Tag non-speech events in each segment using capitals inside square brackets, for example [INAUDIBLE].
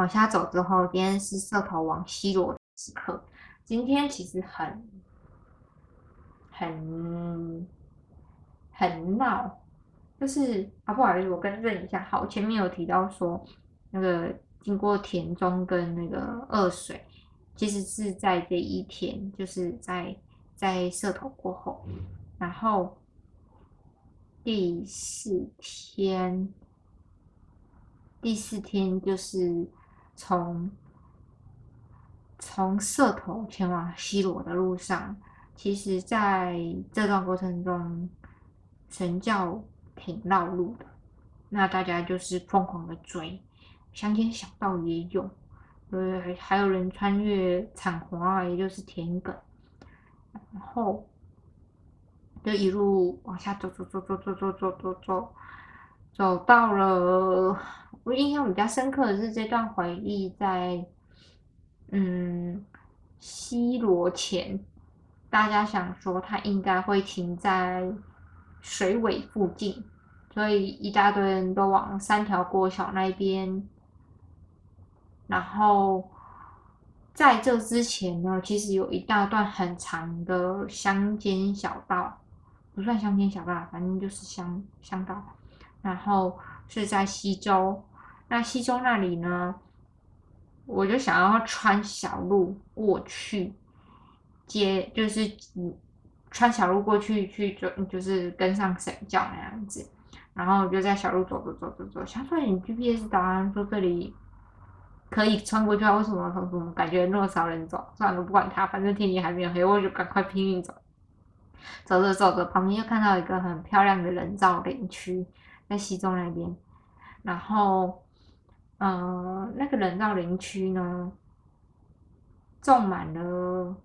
往下走之后，今天是社头往西罗的时刻。今天其实很很很闹，就是啊，不好意思，我更正一下，好，前面有提到说那个经过田中跟那个二水，其实是在这一天，就是在在社头过后，然后第四天。第四天就是从从社头前往西罗的路上，其实在这段过程中，神教挺绕路的，那大家就是疯狂的追，乡间小道也有，呃，还有人穿越产华，也就是田埂，然后就一路往下走，走，走，走，走，走，走，走，走。走到了，我印象比较深刻的是这段回忆，在嗯西罗前，大家想说他应该会停在水尾附近，所以一大堆人都往三条国小那边。然后在这之前呢，其实有一大段很长的乡间小道，不算乡间小道，反正就是乡乡道。然后是在西周，那西周那里呢，我就想要穿小路过去，接就是嗯，穿小路过去去就就是跟上神教那样子，然后我就在小路走走走走走，想说你 GPS 导航说这里可以穿过去啊，为什么怎么感觉那么少人走？算了，不管他，反正天也还没有黑，我就赶快拼命走，走着走着，旁边又看到一个很漂亮的人造林区。在西中那边，然后，呃，那个人造林区呢，种满了，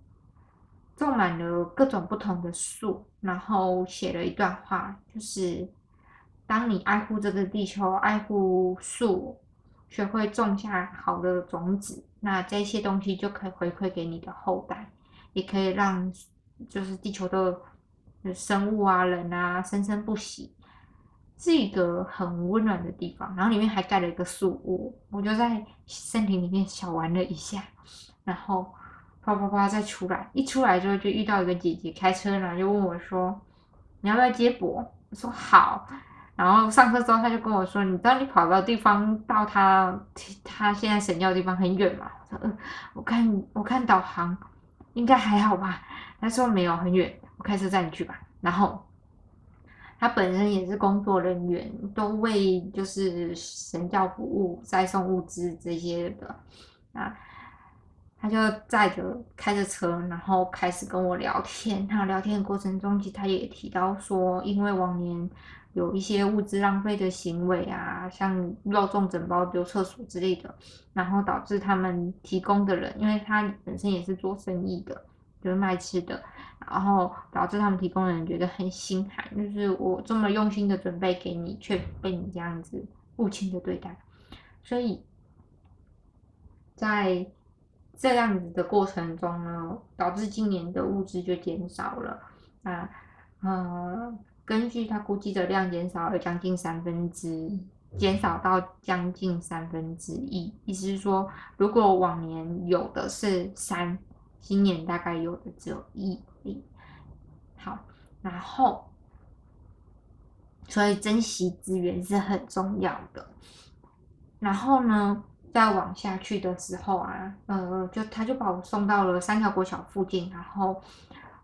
种满了各种不同的树，然后写了一段话，就是，当你爱护这个地球，爱护树，学会种下好的种子，那这些东西就可以回馈给你的后代，也可以让，就是地球的生物啊、人啊生生不息。是一个很温暖的地方，然后里面还盖了一个树屋，我就在森林里面小玩了一下，然后啪啪啪再出来，一出来之后就遇到一个姐姐开车呢，就问我说：“你要不要接驳？”我说：“好。”然后上车之后，他就跟我说：“你知道你跑到地方到他他现在神教的地方很远吗？”我说：“嗯，我看我看导航应该还好吧。”他说：“没有很远，我开车载你去吧。”然后。他本身也是工作人员，都为就是神教服务、再送物资这些的啊。他就载着开着车，然后开始跟我聊天。他聊天的过程中，其实他也提到说，因为往年有一些物资浪费的行为啊，像肉粽整包丢厕所之类的，然后导致他们提供的人，因为他本身也是做生意的，就是卖吃的。然后导致他们提供的人觉得很心寒，就是我这么用心的准备给你，却被你这样子无情的对待。所以，在这样子的过程中呢，导致今年的物资就减少了。啊，呃，根据他估计的量减少了将近三分之，减少到将近三分之一。意思是说，如果往年有的是三，今年大概有的只有一。好，然后，所以珍惜资源是很重要的。然后呢，再往下去的时候啊，呃，就他就把我送到了三条国小附近，然后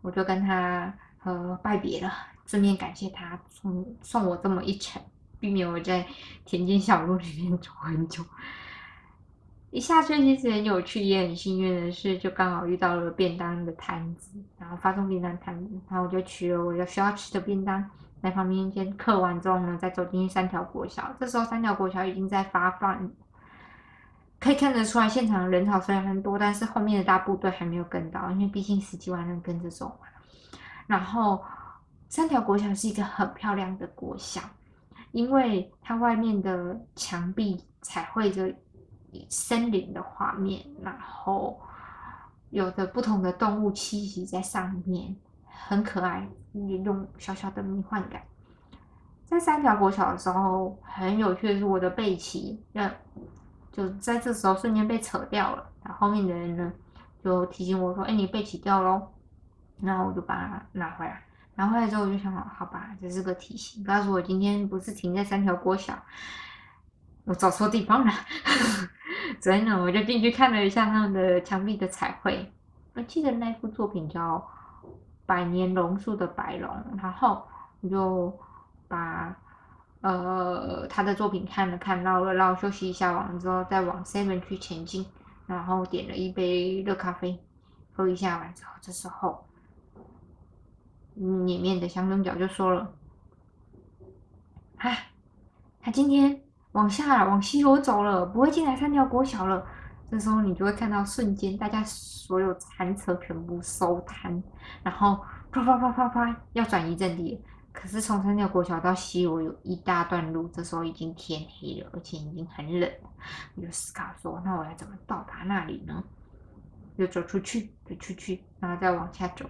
我就跟他呃拜别了，顺便感谢他送送我这么一程，避免我在田间小路里面走很久。一下去其实很有趣，也很幸运的是，就刚好遇到了便当的摊子，然后发送便当摊子，然后我就取了我要需要吃的便当，在旁边先刻完之后呢，再走进去三条国小。这时候三条国小已经在发饭，可以看得出来现场人潮虽然很多，但是后面的大部队还没有跟到，因为毕竟十几万人跟着走嘛。然后三条国小是一个很漂亮的国小，因为它外面的墙壁彩绘着。森林的画面，然后有的不同的动物栖息在上面，很可爱，有种小小的迷幻感。在三条国小的时候，很有趣的是我的背鳍，那就在这时候瞬间被扯掉了。然后后面的人呢，就提醒我说：“哎，你背鳍掉喽。”然后我就把它拿回来。拿回来之后，我就想，好吧，这是个提醒，告诉我今天不是停在三条国小，我走错地方了。[LAUGHS] 所以呢，我就进去看了一下他们的墙壁的彩绘。我记得那幅作品叫《百年榕树的白龙》，然后我就把呃他的作品看了看，绕了绕，休息一下完了之后，再往 Seven 去前进，然后点了一杯热咖啡，喝一下完之后，这时候里面的香灯角就说了：“哎，他今天。”往下往西罗走了，不会进来三条国小了。这时候你就会看到瞬间，大家所有餐车全部收摊，然后啪啪啪啪啪要转移阵地。可是从三条国小到西罗有一大段路，这时候已经天黑了，而且已经很冷。我就思考说，那我要怎么到达那里呢？就走出去，就出去，然后再往下走。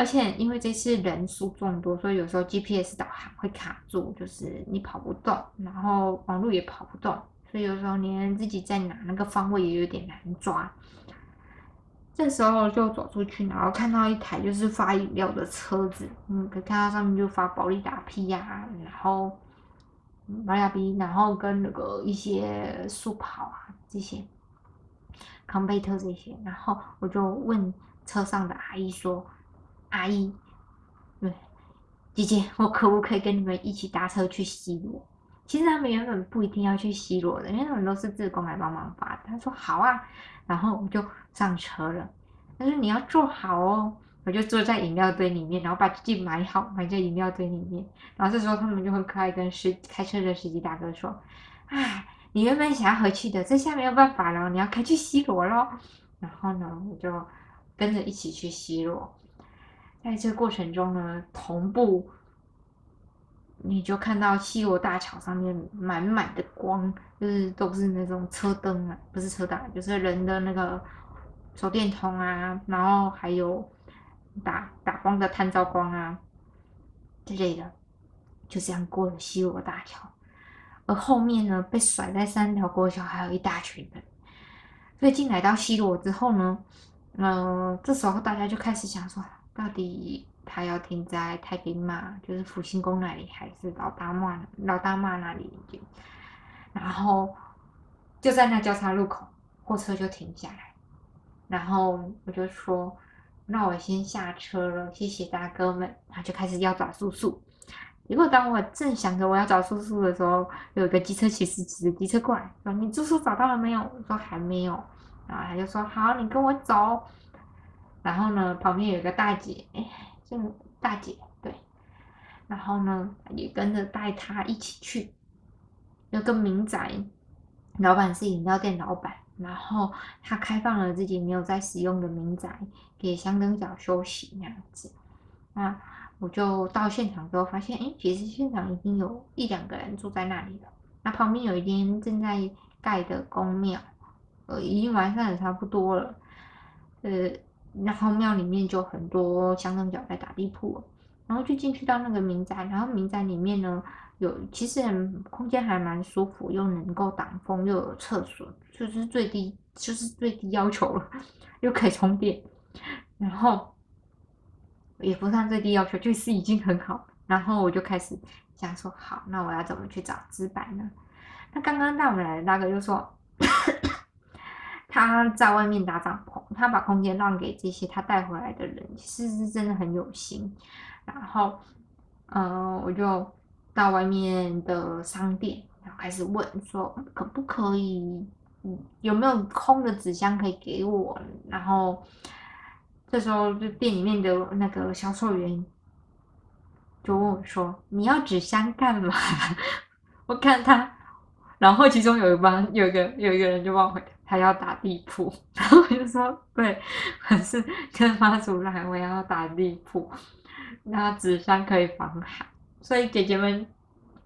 而且因为这次人数众多，所以有时候 GPS 导航会卡住，就是你跑不动，然后网络也跑不动，所以有时候连自己在哪那个方位也有点难抓。这时候就走出去，然后看到一台就是发饮料的车子，嗯，可以看到上面就发保利达 P 呀，然后保利达 P，然后跟那个一些速跑啊这些康贝特这些，然后我就问车上的阿姨说。阿姨，对，姐姐，我可不可以跟你们一起搭车去西罗？其实他们原本不一定要去西罗的，因为他们都是自贡来帮忙发的。他说好啊，然后我就上车了。他说你要坐好哦，我就坐在饮料堆里面，然后把自己买好，埋在饮料堆里面。然后这时候他们就很可爱，跟司开车的司机大哥说：“哎，你原本想要回去的，这下没有办法了，你要开去西罗喽。”然后呢，我就跟着一起去西罗。在这个过程中呢，同步你就看到西罗大桥上面满满的光，就是都是那种车灯啊，不是车灯，就是人的那个手电筒啊，然后还有打打光的探照光啊之类的，就这样过了西罗大桥。而后面呢，被甩在三条过桥，还有一大群人。所以进来到西罗之后呢，嗯，这时候大家就开始想说。到底他要停在太平马，就是福星宫那里，还是老大妈老大妈那里？然后就在那交叉路口，货车就停下来，然后我就说：“那我先下车了，谢谢大哥们。”他就开始要找叔叔。结果当我正想着我要找叔叔的时候，有一个机车骑士骑着机车过来，说：“你叔叔找到了没有？”我说：“还没有。”然后他就说：“好，你跟我走。”然后呢，旁边有一个大姐，哎，这个大姐对，然后呢也跟着带她一起去，有个民宅，老板是饮料店老板，然后他开放了自己没有在使用的民宅给香灯角休息那样子。那我就到现场之后发现，哎，其实现场已经有一两个人住在那里了。那旁边有一间正在盖的公庙，呃，已经完善的差不多了，呃。然后庙里面就很多香灯脚在打地铺，然后就进去到那个民宅，然后民宅里面呢有其实空间还蛮舒服，又能够挡风，又有厕所，就是最低就是最低要求了，又可以充电，然后也不算最低要求，就是已经很好。然后我就开始想说，好，那我要怎么去找资板呢？那刚刚带我们来的大哥就说。他在外面搭帐篷，他把空间让给这些他带回来的人，其实是真的很有心。然后，嗯，我就到外面的商店，然后开始问说，可不可以，有没有空的纸箱可以给我？然后这时候，就店里面的那个销售员就问我说：“你要纸箱干嘛？”我看他，然后其中有一帮有一个有一个人就帮我回。他要打地铺，然后我就说对，可是跟妈祖来，我要打地铺，那纸箱可以防寒，所以姐姐们，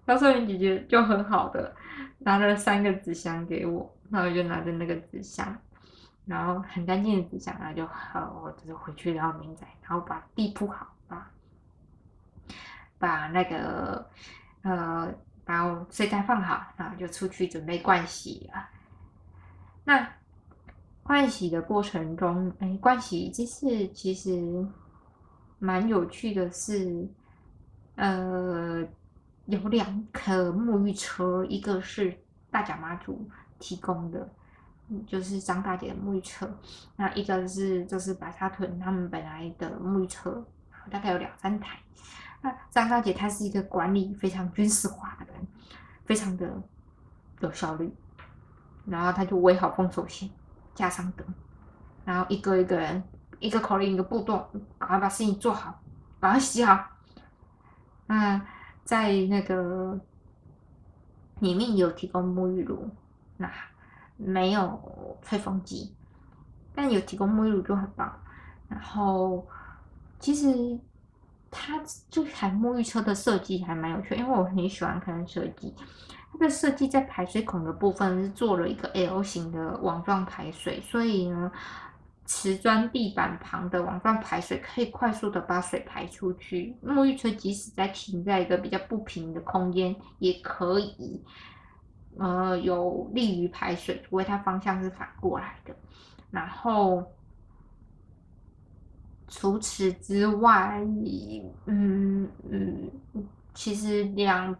销售员姐姐就很好的拿了三个纸箱给我，那我就拿着那个纸箱，然后很干净的纸箱，然后就好，我就是回去然后民宅，然后把地铺好，把把那个呃把我睡袋放好，然后就出去准备盥洗了。那换洗的过程中，哎，换洗这次其实蛮有趣的是，呃，有两颗沐浴车，一个是大甲妈祖提供的，就是张大姐的沐浴车，那一个是就是白沙屯他们本来的沐浴车，大概有两三台。那张大姐她是一个管理非常军事化的人，非常的有效率，然后他就围好封锁线，加上灯，然后一个一个人，一个口令一个步骤，赶快把事情做好，把它洗好。那在那个里面有提供沐浴露，那没有吹风机，但有提供沐浴露就很棒。然后其实它这台沐浴车的设计还蛮有趣，因为我很喜欢看设计。它的设计在排水孔的部分是做了一个 L 型的网状排水，所以呢。瓷砖地板旁的网状排水可以快速的把水排出去。沐浴车即使在停在一个比较不平的空间，也可以，呃，有利于排水，除非它方向是反过来的。然后，除此之外，嗯嗯，其实两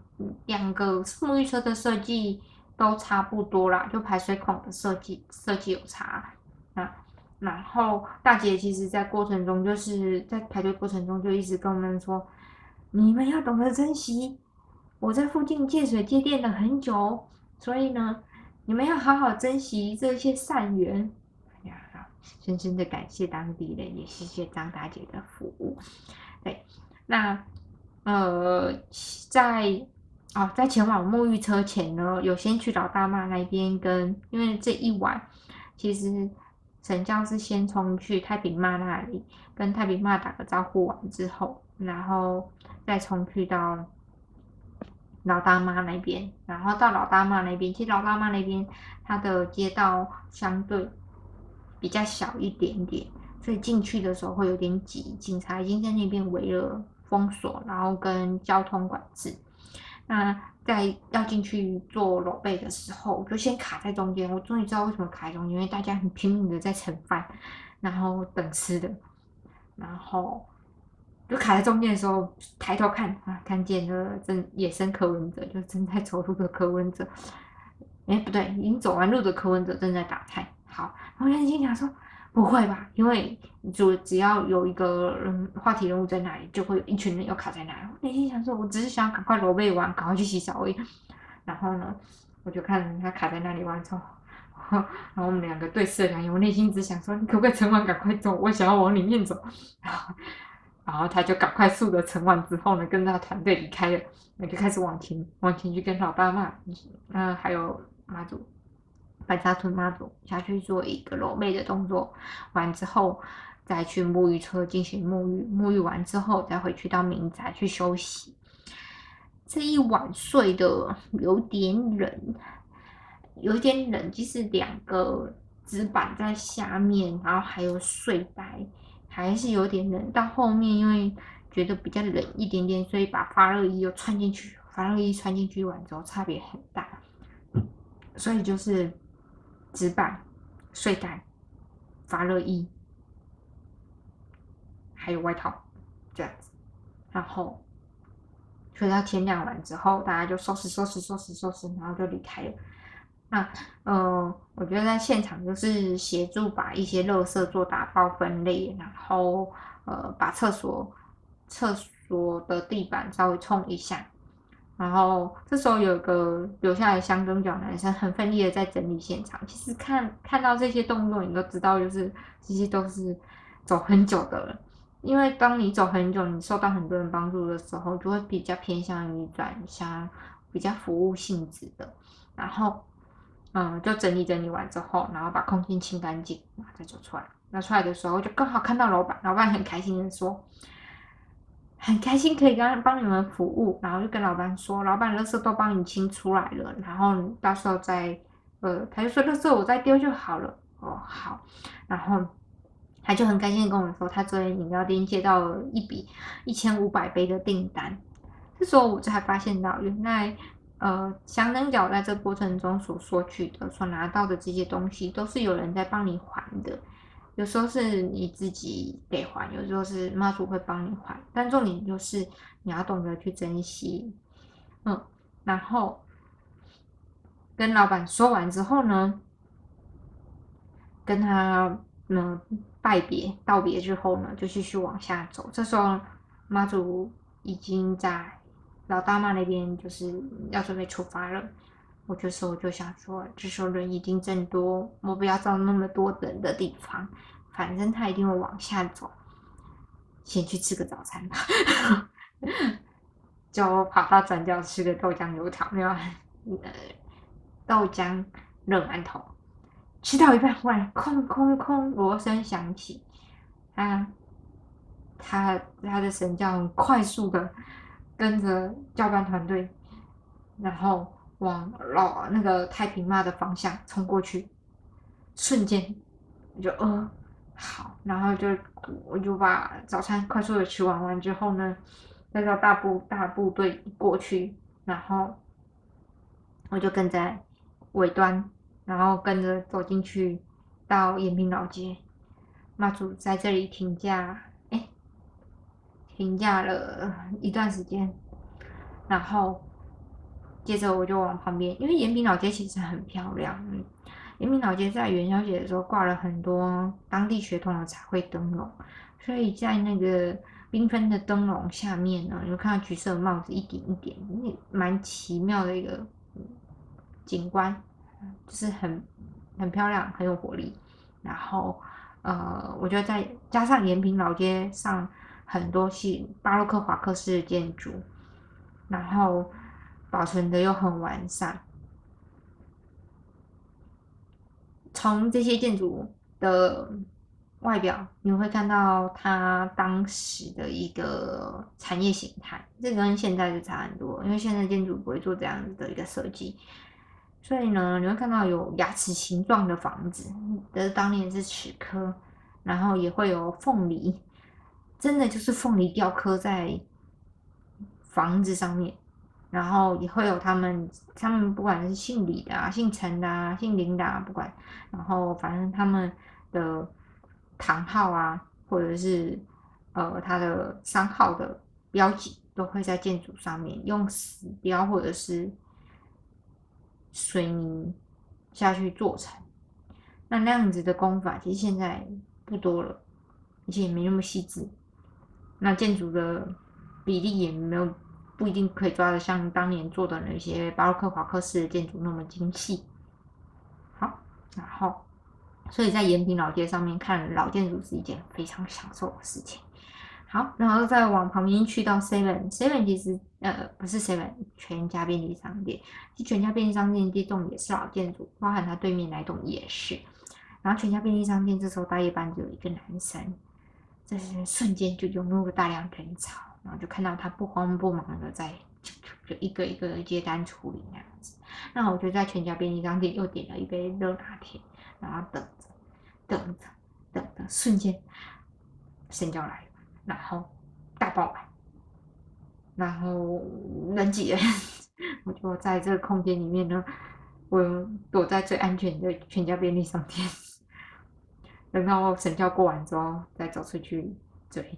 两个沐浴车的设计都差不多啦，就排水孔的设计设计有差啊。然后大姐其实，在过程中就是在排队过程中，就一直跟我们说：“你们要懂得珍惜，我在附近借水借电了很久，所以呢，你们要好好珍惜这些善缘。”深深的感谢当地人，也谢谢张大姐的服务。对，那呃，在哦，在前往沐浴车前呢，有先去老大妈那边跟，因为这一晚其实。神教是先冲去太平妈那里，跟太平妈打个招呼完之后，然后再冲去到老大妈那边，然后到老大妈那边，其实老大妈那边它的街道相对比较小一点点，所以进去的时候会有点挤，警察已经在那边围了封锁，然后跟交通管制。那在要进去做裸背的时候，我就先卡在中间。我终于知道为什么卡在中间，因为大家很拼命的在盛饭，然后等吃的，然后就卡在中间的时候，抬头看啊，看见了正野生柯文哲，就正在走路的柯文哲。哎，不对，已经走完路的柯文哲正在打菜。好，我就心想说。不会吧？因为就只要有一个人话题人物在那里，就会有一群人要卡在那里。我内心想说，我只是想赶快裸背完，赶快去洗澡而已。然后呢，我就看他卡在那里完之后，[LAUGHS] 然后我们两个对视了两眼。我内心只想说，你可不可以盛完赶快走？我想要往里面走。然后，然后他就赶快速的盛完之后呢，跟他团队离开了。那就开始往前往前去跟老爸妈，嗯，还有妈祖。白沙屯妈祖下去做一个裸背的动作，完之后再去沐浴车进行沐浴，沐浴完之后再回去到民宅去休息。这一晚睡的有点冷，有点冷，就是两个纸板在下面，然后还有睡袋，还是有点冷。到后面因为觉得比较冷一点点，所以把发热衣又穿进去，发热衣穿进去完之后差别很大，所以就是。纸板、睡袋、发热衣，还有外套，这样子。然后睡到天亮完之后，大家就收拾、收拾、收拾、收拾，然后就离开了。那，嗯，我觉得在现场就是协助把一些垃圾做打包分类，然后呃，把厕所厕所的地板稍微冲一下。然后这时候有个留下来相中脚男生很奋力的在整理现场。其实看看到这些动作，你都知道，就是这些都是走很久的人。因为当你走很久，你受到很多人帮助的时候，就会比较偏向于转向比较服务性质的。然后，嗯，就整理整理完之后，然后把空间清干净，然后再走出来。那出来的时候，就刚好看到老板，老板很开心的说。很开心可以跟帮你们服务，然后就跟老板说，老板垃圾都帮你清出来了，然后到时候再，呃，他就说垃圾我再丢就好了。哦，好，然后他就很开心的跟我们说，他昨天饮料店接到了一笔一千五百杯的订单。这时候我才发现到，原来呃，香灯角在这过程中所索取的、所拿到的这些东西，都是有人在帮你还的。有时候是你自己得还，有时候是妈祖会帮你还。但重点就是你要懂得去珍惜，嗯。然后跟老板说完之后呢，跟他嗯拜别、道别之后呢，就继续往下走。这时候妈祖已经在老大妈那边，就是要准备出发了。我这时候就想说，这时候人已经增多，我不要到那么多人的地方，反正他一定会往下走，先去吃个早餐吧。[LAUGHS] 就跑到转角吃个豆浆油条，没有？呃，豆浆热馒头，吃到一半，忽然空空空，锣声响起，啊，他他的神教很快速的跟着教班团队，然后。往老那个太平妈的方向冲过去，瞬间我就呃好，然后就我就把早餐快速的吃完完之后呢，再到大部大部队过去，然后我就跟在尾端，然后跟着走进去到延平老街，妈祖在这里停假，哎，停假了一段时间，然后。接着我就往旁边，因为延平老街其实很漂亮。延平老街在元宵节的时候挂了很多当地血统的彩绘灯笼，所以在那个缤纷的灯笼下面呢，你会看到橘色的帽子一点一点，蛮奇妙的一个景观，就是很很漂亮，很有活力。然后呃，我觉得再加上延平老街上很多是巴洛克华克式的建筑，然后。保存的又很完善。从这些建筑的外表，你会看到它当时的一个产业形态，这跟现在就差很多。因为现在建筑不会做这样子的一个设计，所以呢，你会看到有牙齿形状的房子，的当年是齿科，然后也会有凤梨，真的就是凤梨雕刻在房子上面。然后也会有他们，他们不管是姓李的啊、姓陈的啊、姓林的啊，不管，然后反正他们的堂号啊，或者是呃他的商号的标记，都会在建筑上面用石雕或者是水泥下去做成。那那样子的工法其实现在不多了，而且也没那么细致。那建筑的比例也没有。不一定可以抓的像当年做的那些巴洛克华克式的建筑那么精细。好，然后，所以在延平老街上面看老建筑是一件非常享受的事情。好，然后再往旁边去到 Seven，Seven 其实呃不是 Seven 全家便利商店，其实全家便利商店这栋也是老建筑，包含它对面那栋也是。然后全家便利商店这时候大夜班就有一个男生，这是瞬间就涌入了大量人潮。然后就看到他不慌不忙的在就一个一个接单处理那样子，那我就在全家便利商店又点了一杯热拿铁，然后等着等着等着，瞬间神交来，然后大爆满，然后人挤人，[LAUGHS] 我就在这个空间里面呢，我躲在最安全的全家便利商店，[LAUGHS] 等到神交过完之后再走出去追。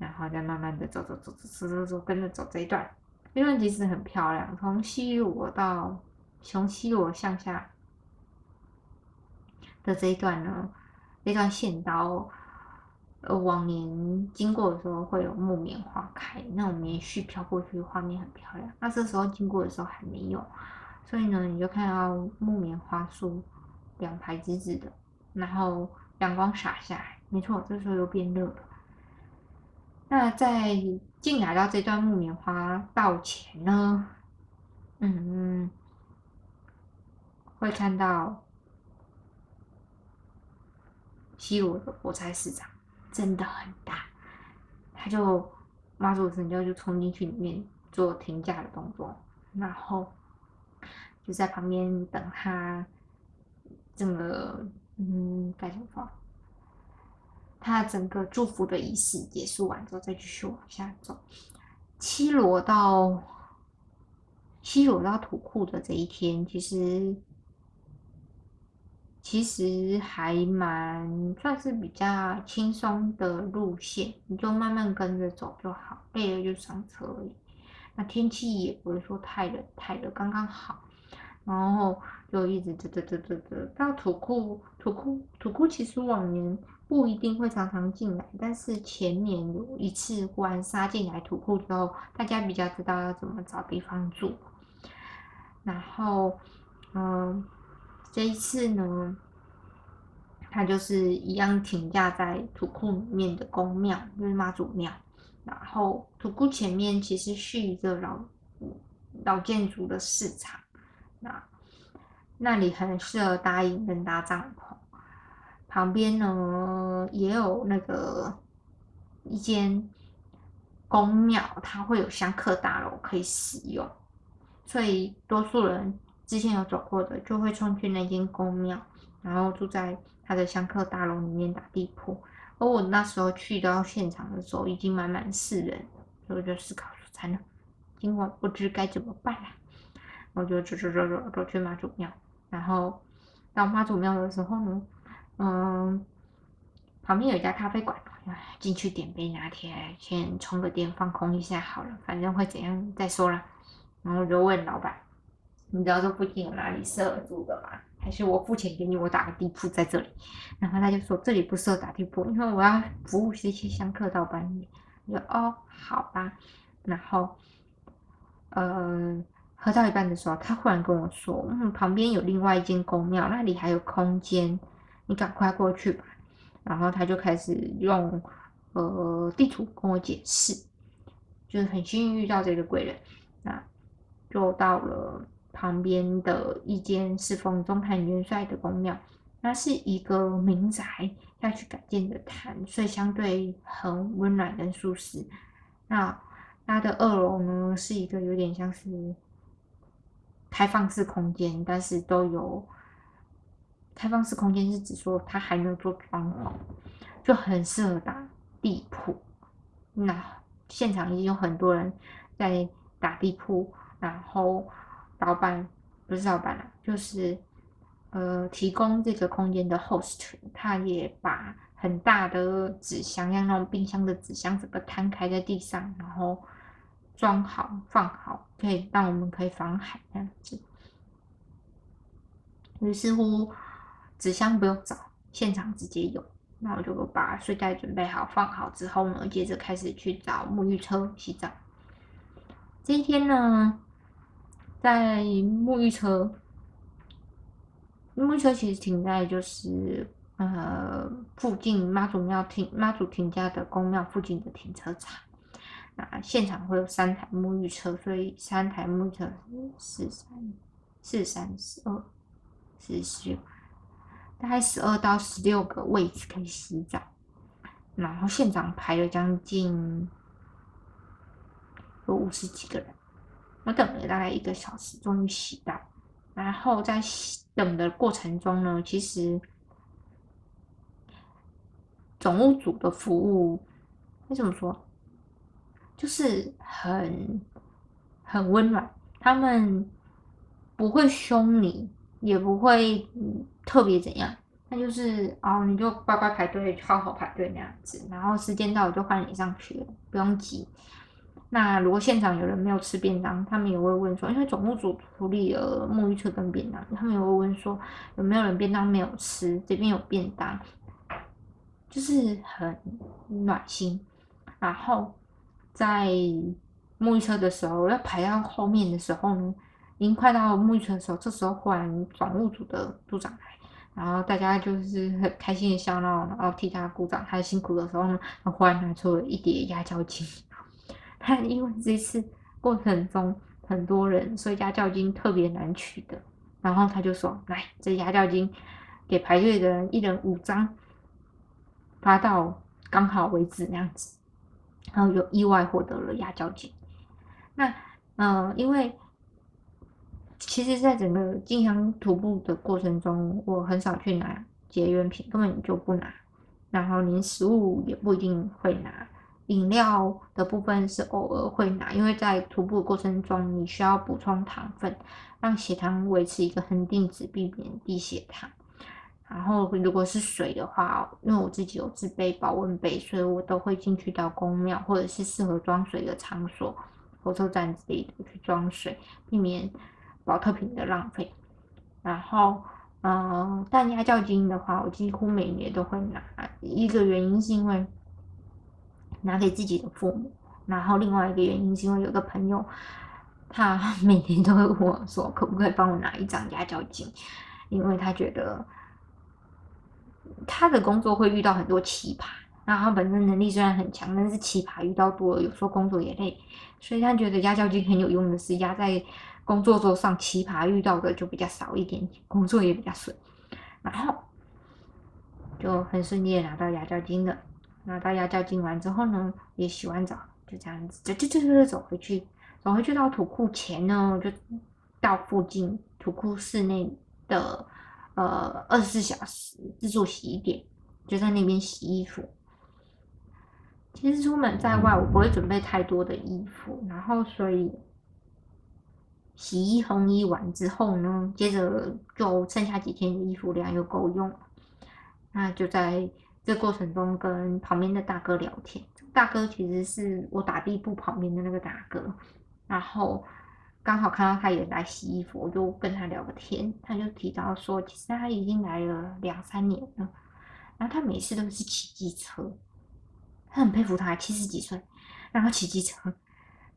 然后再慢慢的走走走走走走走，跟着走这一段，这段其实很漂亮。从西罗到从西罗向下的这一段呢，这段线刀，呃，往年经过的时候会有木棉花开，那种棉絮飘过去，画面很漂亮。那这时候经过的时候还没有，所以呢，你就看到木棉花树两排直直的，然后阳光洒下来，没错，这时候又变热了。那在进来到这段木棉花道前呢，嗯，会看到西罗的菠菜市场真的很大，他就妈祖神教就冲进去里面做停价的动作，然后就在旁边等他整个嗯该怎么说？他整个祝福的仪式结束完之后，再继续往下走。七罗到七罗到土库的这一天，其实其实还蛮算是比较轻松的路线，你就慢慢跟着走就好，累了就上车而已。那天气也不是说太冷太热，刚刚好。然后就一直走走走走走到土库，土库土库其实往年不一定会常常进来，但是前年有一次忽然杀进来土库之后，大家比较知道要怎么找地方住。然后，嗯，这一次呢，他就是一样停驾在土库里面的宫庙，就是妈祖庙。然后土库前面其实是一个老老建筑的市场。那那里很适合搭营跟搭帐篷，旁边呢也有那个一间宫庙，它会有香客大楼可以使用，所以多数人之前有走过的就会冲去那间宫庙，然后住在他的香客大楼里面打地铺。而我那时候去到现场的时候，已经满满是人，所以我就思考说：惨了，今晚不知该怎么办了。我就走走走走走去妈祖庙，然后到妈祖庙的时候呢，嗯，旁边有一家咖啡馆，进去点杯拿铁，先充个电放空一下好了，反正会怎样再说啦。然后我就问老板，你知道这附近有哪里适合住的吗？还是我付钱给你，我打个地铺在这里？然后他就说这里不适合打地铺，因为我要服务这些香客到半夜。我说哦，好吧。然后，呃。喝到一半的时候，他忽然跟我说：“嗯，旁边有另外一间宫庙，那里还有空间，你赶快过去吧。”然后他就开始用呃地图跟我解释，就是很幸运遇到这个贵人，那就到了旁边的一间侍奉中坛元帅的宫庙，那是一个民宅要去改建的坛，所以相对很温暖跟舒适。那它的二楼呢，是一个有点像是。开放式空间，但是都有开放式空间是指说它还没有做装潢，就很适合打地铺。那现场已经有很多人在打地铺，然后老板不是老板啦，就是呃提供这个空间的 host，他也把很大的纸箱，像那种冰箱的纸箱，整个摊开在地上，然后。装好放好，可以让我们可以防海这样子。于是乎，纸箱不用找，现场直接有。那我就把睡袋准备好放好之后呢，接着开始去找沐浴车洗澡。这一天呢，在沐浴车，沐浴车其实停在就是呃附近妈祖庙停妈祖停家的公庙附近的停车场。那现场会有三台沐浴车，所以三台沐浴车四三四三十二四十六，大概十二到十六个位置可以洗澡。然后现场排了将近有五十几个人，我等了大概一个小时，终于洗到。然后在洗等的过程中呢，其实总务组的服务，该怎么说？就是很很温暖，他们不会凶你，也不会特别怎样，那就是哦，你就乖乖排队，好好排队那样子，然后时间到了就换你上去了，不用急。那如果现场有人没有吃便当，他们也会问说，因为总务组处理了沐浴车跟便当，他们也会问说有没有人便当没有吃，这边有便当，就是很暖心，然后。在沐浴车的时候，要排到后面的时候呢，已经快到沐浴车的时候，这时候忽然总务组的组长来，然后大家就是很开心的笑闹，然后替他鼓掌。他辛苦的时候呢，他忽然拿出了一叠压脚巾。[LAUGHS] 他因为这次过程中很多人，所以压脚巾特别难取的。然后他就说：“来，这压脚巾给排队的人一人五张，发到刚好为止那样子。”然后有意外获得了压脚巾。那，嗯，因为其实，在整个进香徒步的过程中，我很少去拿结缘品，根本就不拿。然后连食物也不一定会拿，饮料的部分是偶尔会拿，因为在徒步的过程中，你需要补充糖分，让血糖维持一个恒定值，避免低血糖。然后如果是水的话，因为我自己有自备保温杯，所以我都会进去到公庙或者是适合装水的场所、火车站之类的去装水，避免保特瓶的浪费。然后，嗯，但压轿金的话，我几乎每年都会拿。一个原因是因为拿给自己的父母，然后另外一个原因是因为有个朋友，他每年都会问我说，可不可以帮我拿一张压轿金，因为他觉得。他的工作会遇到很多奇葩，然后他本身能力虽然很强，但是奇葩遇到多了，有时候工作也累，所以他觉得压轿金很有用的是压在工作桌上，奇葩遇到的就比较少一点，工作也比较顺，然后就很顺利拿到压轿金了，拿到压轿金完之后呢，也洗完澡，就这样子，就就就就走回去，走回去到土库前呢，就到附近土库室内的。呃，二十四小时自助洗衣店就在那边洗衣服。其实出门在外，我不会准备太多的衣服，然后所以洗衣烘衣完之后呢，接着就剩下几天的衣服量又够用。那就在这过程中跟旁边的大哥聊天，大哥其实是我打地铺旁边的那个大哥，然后。刚好看到他也来洗衣服，我就跟他聊个天。他就提到说，其实他已经来了两三年了，然后他每次都是骑机车。他很佩服他，七十几岁，然后骑机车。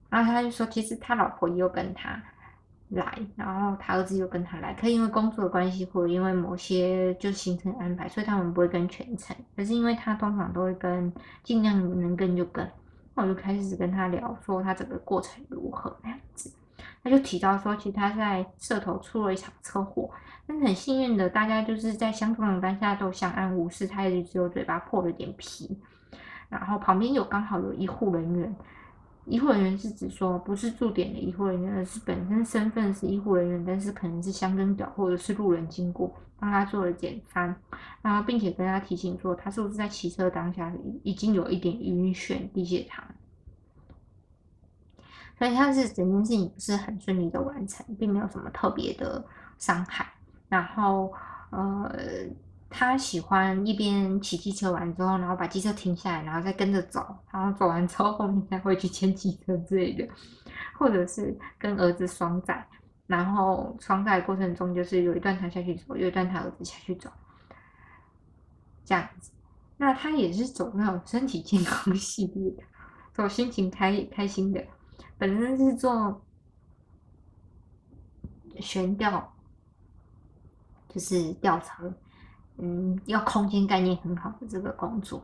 然后他就说，其实他老婆也有跟他来，然后他儿子又跟他来，可因为工作的关系，或者因为某些就行程安排，所以他们不会跟全程。可是因为他通常都会跟，尽量能跟就跟。那我就开始跟他聊，说他整个过程如何那样子。他就提到说，其实他在社头出了一场车祸，但很幸运的，大家就是在相同的当下都相安无事，他也只有嘴巴破了点皮。然后旁边有刚好有医护人员，医护人员是指说不是驻点的医护人员，而是本身身份是医护人员，但是可能是香灯脚或者是路人经过，帮他做了检查，然后并且跟他提醒说，他是不是在骑车当下已经有一点晕眩、低血糖。所以他是整件事情不是很顺利的完成，并没有什么特别的伤害。然后，呃，他喜欢一边骑机车完之后，然后把机车停下来，然后再跟着走，然后走完之后后面再会去牵机车之类的，[LAUGHS] 或者是跟儿子双载，然后双载过程中就是有一段他下去走，有一段他儿子下去走，这样子。那他也是走那种身体健康系列的，走心情开开心的。本身是做悬吊，就是吊车，嗯，要空间概念很好的这个工作，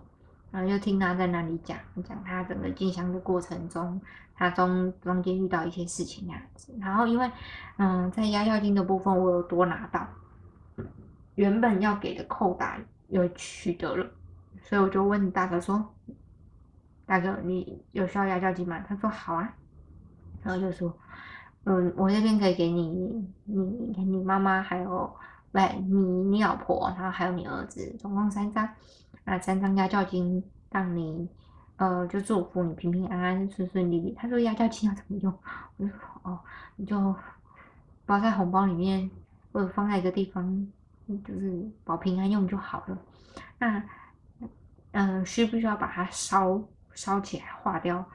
然后就听他在那里讲讲他整个进香的过程中，他中中间遇到一些事情那样子。然后因为，嗯，在压轿金的部分我有多拿到，原本要给的扣打又取得了，所以我就问大哥说：“大哥，你有需要压轿金吗？”他说：“好啊。”然后就说，嗯，我这边可以给你，你你妈妈还有，喂，你你老婆，然后还有你儿子，总共三张，那三张压轿金，让你，呃，就祝福你平平安安、顺顺利利。他说压轿金要怎么用？我就说哦，你就包在红包里面，或者放在一个地方，就是保平安用就好了。那，嗯，需不需要把它烧烧起来化掉？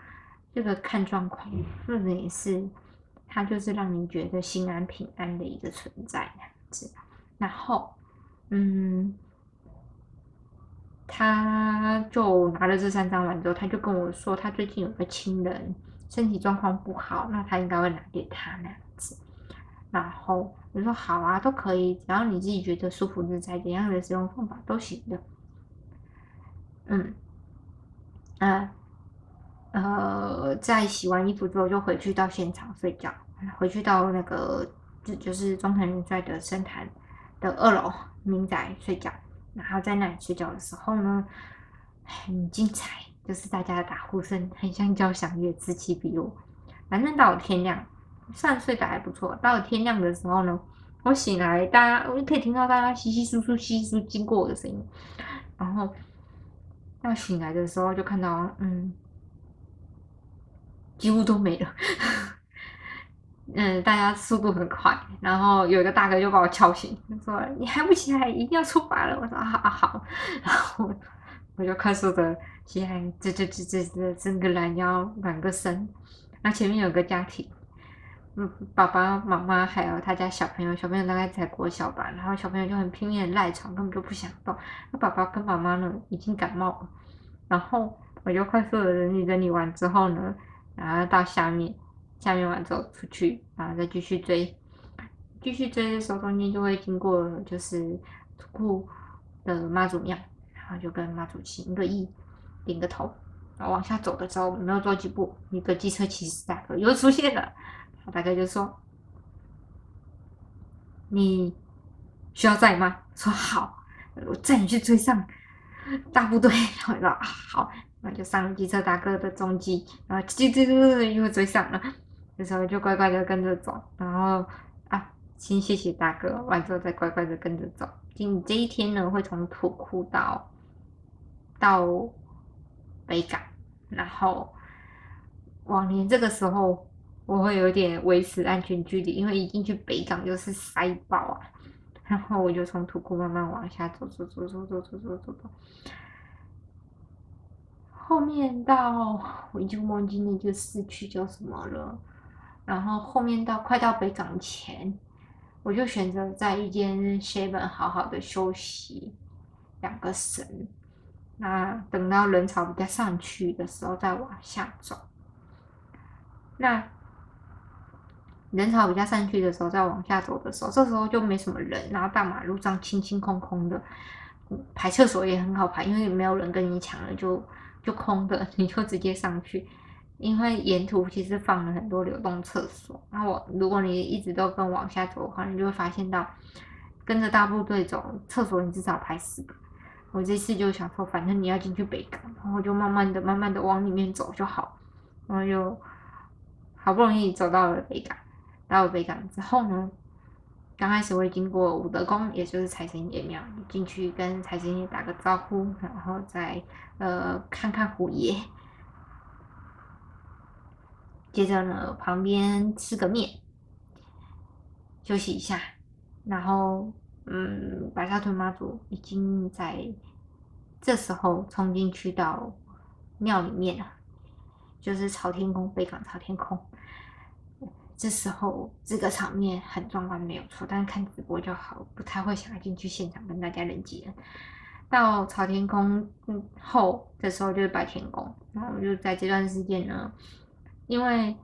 这个看状况，或者也是，它就是让你觉得心安平安的一个存在这样子。然后，嗯，他就拿了这三张完之后，他就跟我说，他最近有个亲人身体状况不好，那他应该会拿给他那样子。然后我说好啊，都可以，只要你自己觉得舒服自在，怎样的使用方法都行的。嗯，啊。呃，在洗完衣服之后，就回去到现场睡觉。回去到那个就就是中藤元帅的深潭的二楼民宅睡觉。然后在那里睡觉的时候呢，很精彩，就是大家的打呼声很像交响乐，此起彼落。反正到了天亮，算睡得还不错。到了天亮的时候呢，我醒来，大家我就可以听到大家稀稀疏疏、稀稀疏经过我的声音。然后要醒来的时候，就看到嗯。几乎都没了。嗯，大家速度很快，然后有一个大哥就把我敲醒，他说：“你还不起来，一定要出发了。”我说：“啊好。”然后我就快速的起来，这这这这这伸个懒腰，暖个身。那前面有个家庭，嗯，爸爸妈妈还有他家小朋友，小朋友大概才国小吧，然后小朋友就很拼命赖床，根本就不想动。那爸爸跟妈妈呢，已经感冒了。然后我就快速的整理整理完之后呢，然后到下面。下面完之后出去，然后再继续追，继续追的时候中间就会经过就是土库的妈祖庙，然后就跟妈祖行个揖，点个头，然后往下走的时候没有走几步，一个机车骑士大哥又出现了，大哥就说：“你需要载吗？”说好，我载你去追上大部队。[LAUGHS] 然后说好，那就上机车大哥的踪迹，然后追追追追又追上了。有时候就乖乖的跟着走，然后啊，先谢谢大哥，完之后再乖乖的跟着走。今这一天呢，会从土库到到北港，然后往年这个时候我会有点维持安全距离，因为一进去北港就是塞爆啊。然后我就从土库慢慢往下走，走走走走走走走走，后面到我已经忘记那个市区叫什么了。然后后面到快到北港前，我就选择在一间 seven 好好的休息两个神。那等到人潮比较上去的时候再往下走。那人潮比较上去的时候再往下走的时候，这时候就没什么人，然后大马路上清清空空的，排厕所也很好排，因为没有人跟你抢了，就就空的，你就直接上去。因为沿途其实放了很多流动厕所，然后我如果你一直都跟往下走的话，你就会发现到跟着大部队走，厕所你至少排四个。我这次就想说，反正你要进去北港，然后就慢慢的、慢慢的往里面走就好。然后就好不容易走到了北港，到了北港之后呢，刚开始会经过武德宫，也就是财神爷庙，进去跟财神爷打个招呼，然后再呃看看虎爷。接着呢，旁边吃个面，休息一下，然后，嗯，白沙屯妈祖已经在这时候冲进去到庙里面了，就是朝天宫北港朝天宫。这时候这个场面很壮观，没有错，但是看直播就好，不太会想要进去现场跟大家人挤人。到朝天宫后的时候就是白天宫，然后就在这段时间呢。因为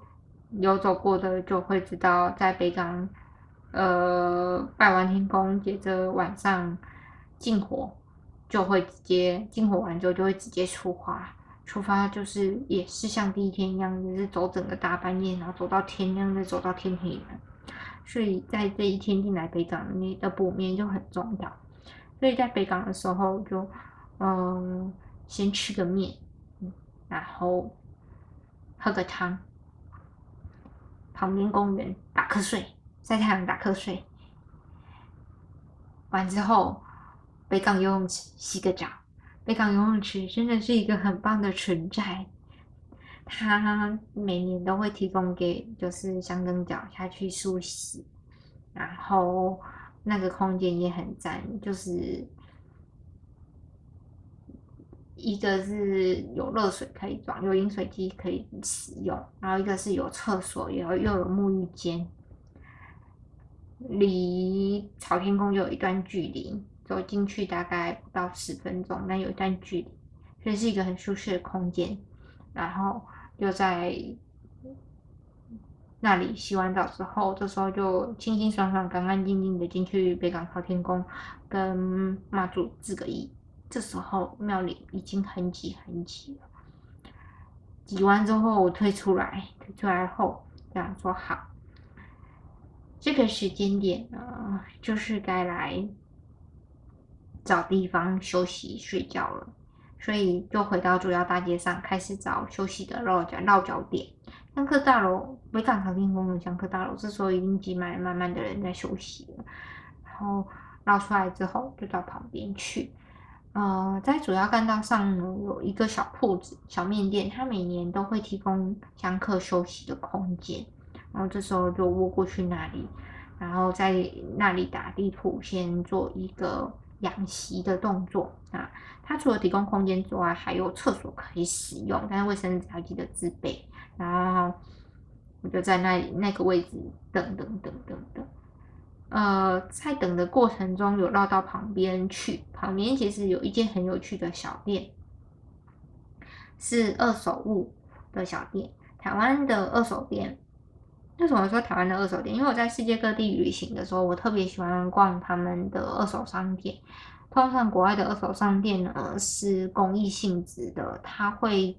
有走过的就会知道，在北港，呃，拜完天公，接着晚上进火，就会直接进火完之后就会直接出发。出发就是也是像第一天一样，就是走整个大半夜，然后走到天亮，再走到天黑了。所以在这一天进来北港，你的补眠就很重要。所以在北港的时候，就嗯，先吃个面，然后。喝个汤，旁边公园打瞌睡，晒太阳打瞌睡。完之后，北港游泳池洗个澡。北港游泳池真的是一个很棒的存在，它每年都会提供给就是香灯脚下去梳洗，然后那个空间也很赞，就是。一个是有热水可以装，有饮水机可以使用，然后一个是有厕所，有又有沐浴间，离朝天宫有一段距离，走进去大概不到十分钟，但有一段距离，所以是一个很舒适的空间。然后就在那里洗完澡之后，这时候就清清爽爽、干干净净的进去北港朝天宫跟妈祖致个意。这时候庙里已经很挤很挤了，挤完之后我退出来，退出来后这样说好，这个时间点呢，就是该来找地方休息睡觉了，所以就回到主要大街上，开始找休息的落脚落脚点。香客大楼，北港朝天宫的香客大楼，这时候已经挤满了满满的人在休息了，然后绕出来之后就到旁边去。呃，在主要干道上呢，有一个小铺子、小面店，它每年都会提供香客休息的空间。然后这时候就窝过去那里，然后在那里打地铺，先做一个养息的动作啊。它除了提供空间之外，还有厕所可以使用，但是卫生纸要记得自备。然后我就在那里那个位置等等等等等。呃，在等的过程中，有绕到旁边去。旁边其实有一间很有趣的小店，是二手物的小店。台湾的二手店，为什么说台湾的二手店？因为我在世界各地旅行的时候，我特别喜欢逛他们的二手商店。通常国外的二手商店呢是公益性质的，他会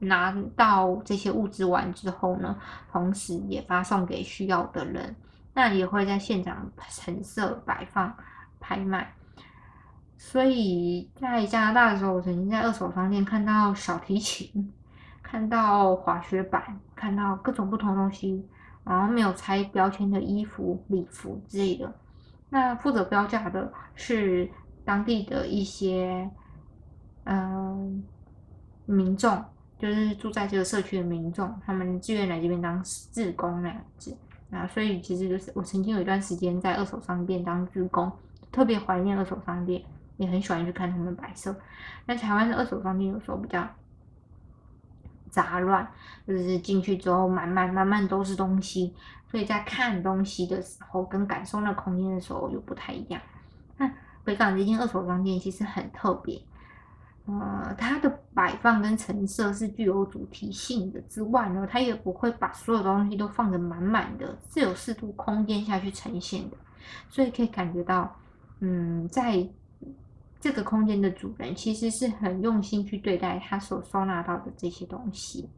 拿到这些物资完之后呢，同时也发送给需要的人。那也会在现场陈设、摆放、拍卖。所以在加拿大的时候，我曾经在二手商店看到小提琴，看到滑雪板，看到各种不同东西，然后没有拆标签的衣服、礼服之类的。那负责标价的是当地的一些嗯民众，就是住在这个社区的民众，他们自愿来这边当志工那样子。啊，所以其实就是我曾经有一段时间在二手商店当职工，特别怀念二手商店，也很喜欢去看他们摆设。那台湾的二手商店有时候比较杂乱，就是进去之后满满满满都是东西，所以在看东西的时候跟感受那空间的时候又不太一样。那北港这间二手商店其实很特别。呃，它的摆放跟陈设是具有主题性的之外呢，它也不会把所有东西都放得满满的，是有适度空间下去呈现的，所以可以感觉到，嗯，在这个空间的主人其实是很用心去对待他所收纳到的这些东西，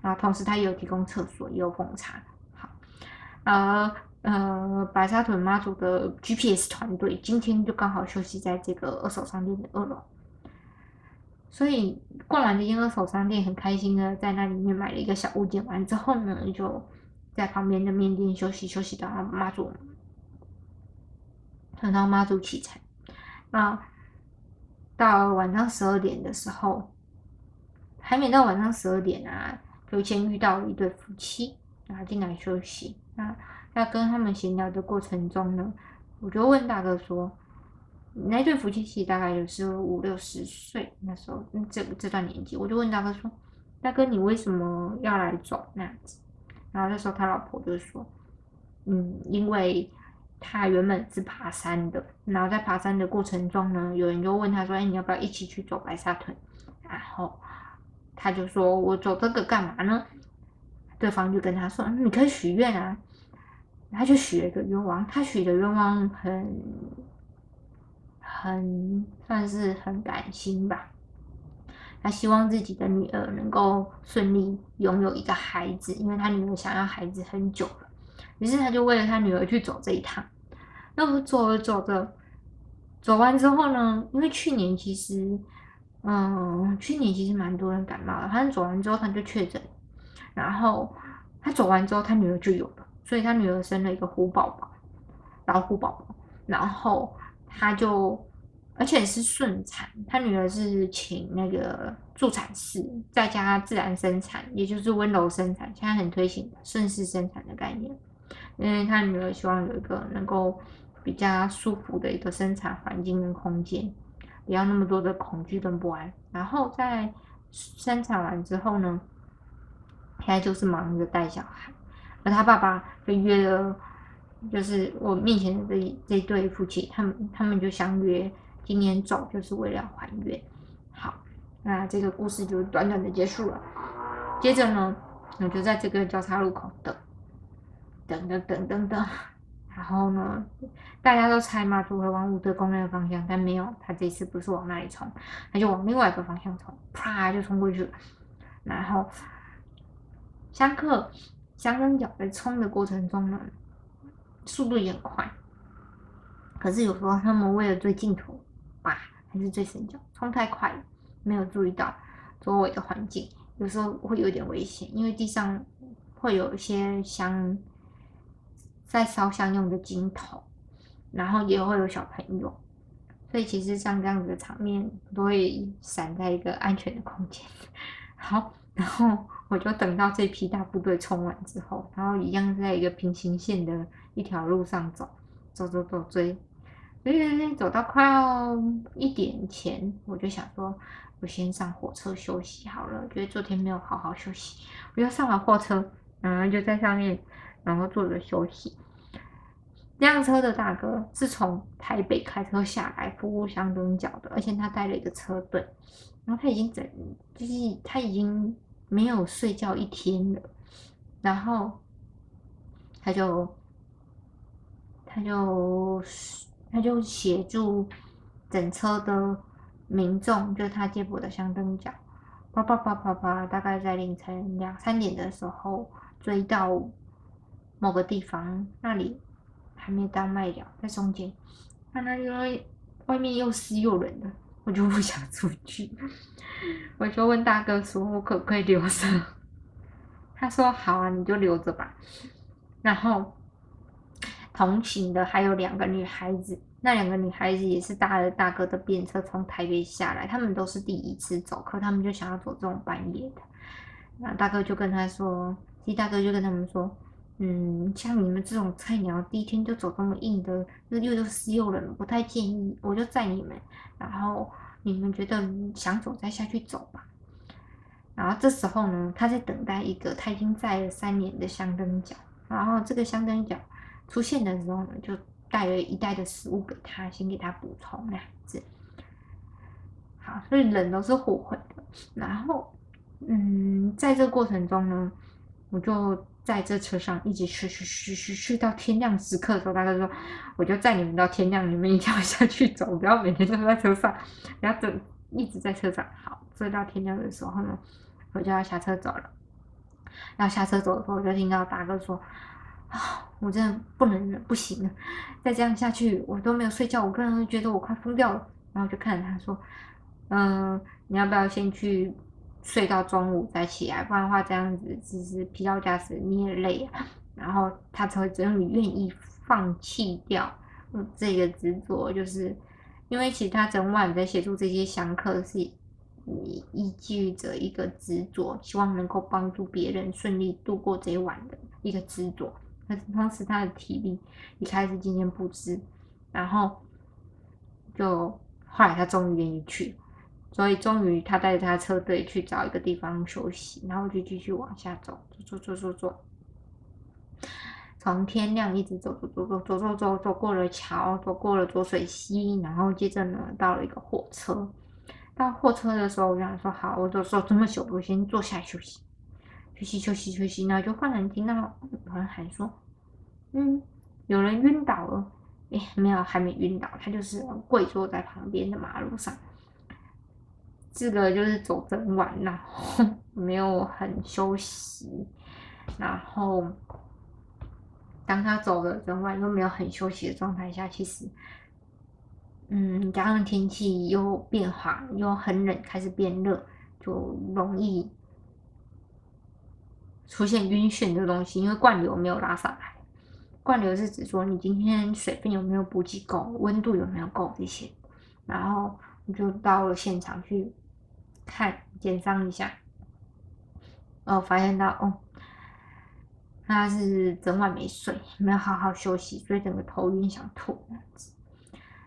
然后同时他也有提供厕所，也有奉茶。好，呃呃，白沙屯妈祖的 GPS 团队今天就刚好休息在这个二手商店的二楼。所以逛完这间二手商店，很开心的在那里面买了一个小物件。完之后呢，就在旁边的面店休息休息，到妈祖，等到妈祖启程。那到晚上十二点的时候，还没到晚上十二点啊，就先遇到一对夫妻，然后进来休息。那在跟他们闲聊的过程中呢，我就问大哥说。那对夫妻其实大概就是五六十岁那时候，这这段年纪，我就问大哥说：“大哥，你为什么要来走那样子？”然后那时候他老婆就说：“嗯，因为他原本是爬山的，然后在爬山的过程中呢，有人就问他说：‘哎，你要不要一起去走白沙屯？’然后他就说：‘我走这个干嘛呢？’对方就跟他说：‘你可以许愿啊。’他就许了一个愿望，他许的愿望很。”很算是很感心吧，他希望自己的女儿能够顺利拥有一个孩子，因为他女儿想要孩子很久了，于是他就为了他女儿去走这一趟。那我走着走着，走完之后呢，因为去年其实，嗯，去年其实蛮多人感冒的，反正走完之后他就确诊，然后他走完之后他女儿就有了，所以他女儿生了一个虎宝宝，老虎宝宝，然后他就。而且是顺产，他女儿是请那个助产士在家自然生产，也就是温柔生产，现在很推行顺势生产的概念。因为他女儿希望有一个能够比较舒服的一个生产环境跟空间，不要那么多的恐惧跟不安。然后在生产完之后呢，现在就是忙着带小孩，而他爸爸就约了，就是我面前的这这对夫妻，他们他们就相约。今年走就是为了还愿。好，那这个故事就短短的结束了。接着呢，我就在这个交叉路口等，等等等等等。然后呢，大家都猜马祖会往武德宫那个方向，但没有，他这次不是往那里冲，他就往另外一个方向冲，啪就冲过去了。然后香客香跟脚在冲的过程中呢，速度也很快。可是有时候他们为了追镜头吧。还是最深脚，冲太快了，没有注意到周围的环境，有时候会有点危险，因为地上会有一些香在烧香用的金头，然后也会有小朋友，所以其实像这样子的场面，都会闪在一个安全的空间。[LAUGHS] 好，然后我就等到这批大部队冲完之后，然后一样在一个平行线的一条路上走，走走走追，所以走到快要一点前，我就想说，我先上火车休息好了，觉得昨天没有好好休息，我就上了货车，然后就在上面，然后坐着休息。辆车的大哥是从台北开车下来服务香灯角的，而且他带了一个车队，然后他已经整，就是他已经没有睡觉一天了，然后他就他就他就协助整车的民众，就是他接驳的香灯角，啪啪啪啪啪，大概在凌晨两三点的时候追到某个地方那里。还没到卖掉，在中间，那那因为外面又湿又冷的，我就不想出去。我就问大哥说：“我可不可以留着？”他说：“好啊，你就留着吧。”然后同行的还有两个女孩子，那两个女孩子也是搭了大哥的便车从台北下来，他们都是第一次走，可他们就想要走这种半夜的。那大哥就跟他说：“其实大哥就跟他们说。”嗯，像你们这种菜鸟，第一天就走这么硬的，又又湿又冷，不太建议。我就载你们，然后你们觉得想走再下去走吧。然后这时候呢，他在等待一个他已经载了三年的香灯脚，然后这个香灯脚出现的时候呢，就带了一袋的食物给他，先给他补充那样子。好，所以人都是互惠的。然后，嗯，在这个过程中呢，我就。在这车上一直去去去去去到天亮时刻的时候，大哥说：“我就载你们到天亮，你们一定要下去走，不要每天都在车上，不要等一直在车上。”好，追到天亮的时候呢，我就要下车走了。要下车走的时候，我就听到大哥说：“啊，我真的不能忍，不行了，再这样下去，我都没有睡觉，我个人觉得我快疯掉了。”然后就看着他说：“嗯，你要不要先去？”睡到中午再起来，不然的话这样子只是疲劳驾驶，你也累啊。然后他才会终于愿意放弃掉这个执着，就是因为其实他整晚在协助这些香客，是依依据着一个执着，希望能够帮助别人顺利度过这一晚的一个执着。但是同时他的体力一开始渐渐不支，然后就后来他终于愿意去。所以终于，他带着他车队去找一个地方休息，然后就继续往下走，走走走走走，从天亮一直走走走走走走走走过了桥，走过了浊水溪，然后接着呢到了一个火车。到货车的时候，我就想说好，我就说这么久，我先坐下休息，休息休息休息。然后就忽然听到有人喊说：“嗯，有人晕倒了。”哎，没有，还没晕倒，他就是跪坐在旁边的马路上。这个就是走整晚，然后 [LAUGHS] 没有很休息，然后当他走了整晚又没有很休息的状态下，其实，嗯，加上天气又变化，又很冷，开始变热，就容易出现晕眩的东西，因为灌流没有拉上来。灌流是指说你今天水分有没有补给够，温度有没有够这些，然后就到了现场去。看检伤一下，哦，发现到哦，他是整晚没睡，没有好好休息，所以整个头晕想吐那样子。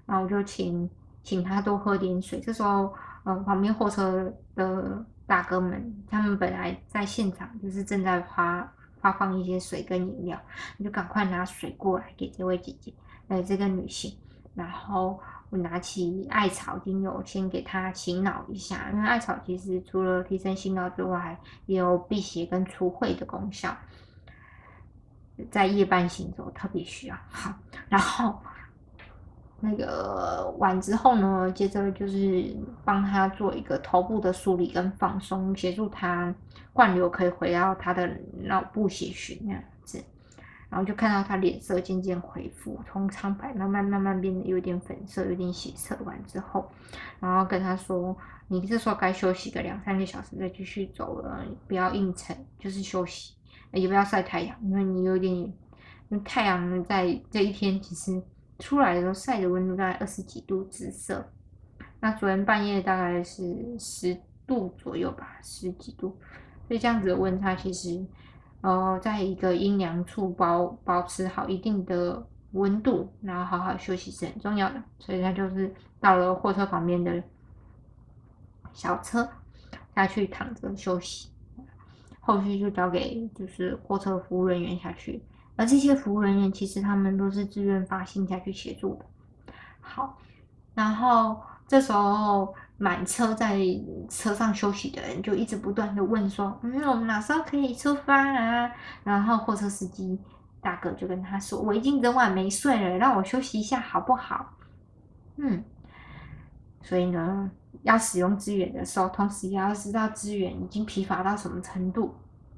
然后我就请请他多喝点水。这时候，嗯，旁边货车的大哥们，他们本来在现场就是正在发发放一些水跟饮料，你就赶快拿水过来给这位姐姐，呃，这个女性，然后。我拿起艾草精油，先给他醒脑一下，因为艾草其实除了提升心脑之外，也有辟邪跟除秽的功效，在夜半行走特别需要。好，然后那个完之后呢，接着就是帮他做一个头部的梳理跟放松，协助他灌流可以回到他的脑部血循那样子。然后就看到他脸色渐渐恢复，从苍白慢慢慢慢变得有点粉色，有点血色。完之后，然后跟他说：“你这时候该休息个两三个小时，再继续走了，不要硬撑，就是休息，也不要晒太阳，因为你有点，太阳在这一天其实出来的时候晒的温度大概二十几度紫色。那昨天半夜大概是十度左右吧，十几度。所以这样子的温差，其实呃，在一个阴凉处保保持好一定的温度，然后好好休息是很重要的。所以他就是到了货车旁边的小车下去躺着休息，后续就交给就是货车服务人员下去。而这些服务人员其实他们都是自愿发信下去协助的。好，然后这时候满车在车上休息的人就一直不断的问说：“嗯，我们哪时候可以出发啊？”然后货车司机大哥就跟他说：“我已经整晚没睡了，让我休息一下好不好？”嗯，所以呢，要使用资源的时候，同时也要知道资源已经疲乏到什么程度。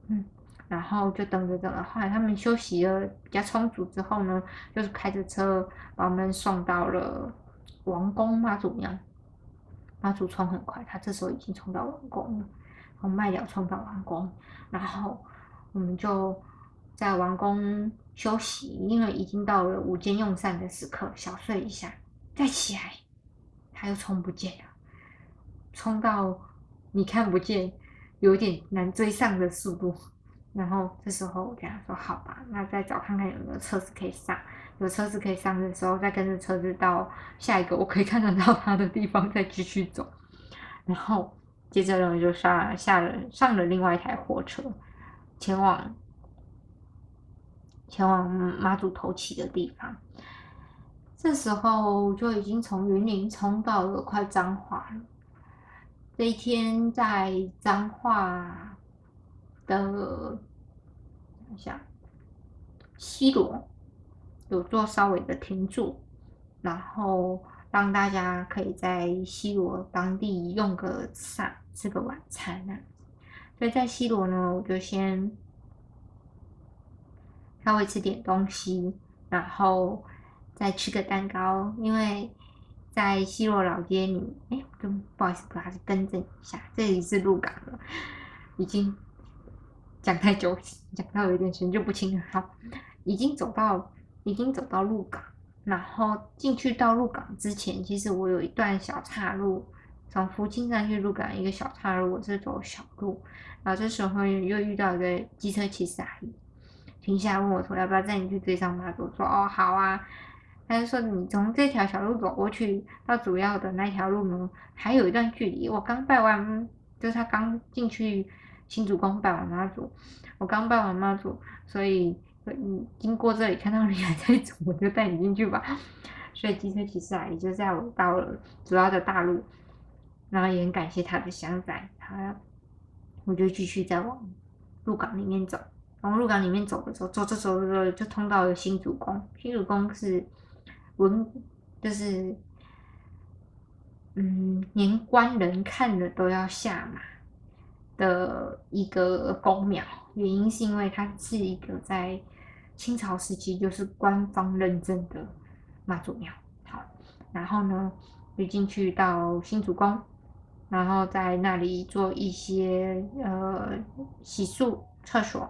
嗯。然后就等着等着，后来他们休息了比较充足之后呢，就是开着车把我们送到了王宫妈祖庙。妈祖冲很快，他这时候已经冲到王宫了，从麦寮冲到王宫，然后我们就在王宫休息，因为已经到了午间用膳的时刻，小睡一下，再起来，他又冲不见了，冲到你看不见，有点难追上的速度。然后这时候我跟他说：“好吧，那再找看看有没有车子可以上。有车子可以上的时候，再跟着车子到下一个我可以看得到他的地方，再继续走。[LAUGHS] 然后接着呢，就上下了上了另外一台货车，前往前往妈祖头起的地方。这时候就已经从云林冲到了快彰化了。这一天在彰化。”的，等一下，西罗有做稍微的停住，然后让大家可以在西罗当地用个上，吃个晚餐呢。所以在西罗呢，我就先稍微吃点东西，然后再吃个蛋糕，因为在西罗老街里，哎，不好意思，不好意思，更正一下，这里是鹿港了，已经。讲太久，讲到有点神就不清了。好，已经走到，已经走到鹿港，然后进去到鹿港之前，其实我有一段小岔路，从福清站去鹿港一个小岔路，我是走小路。然后这时候又遇到一个机车骑士阿姨，停下来问我说要不要载你去追上妈祖？说哦好啊。他就说你从这条小路走过去到主要的那条路呢，还有一段距离。我刚拜完，就是他刚进去。新主公拜完妈祖，我刚拜完妈祖，所以嗯，经过这里看到你还在走，[LAUGHS] 我就带你进去吧。所以机车骑士阿姨就在我到了主要的大陆，然后也很感谢他的相载，他我就继续再往鹿港里面走。往鹿港里面走的时候，走着走着就通到了新主公。新主公是文，就是嗯，连官人看了都要下马。的一个宫庙，原因是因为它是一个在清朝时期就是官方认证的妈祖庙。好，然后呢，就进去到新主宫，然后在那里做一些呃洗漱、厕所，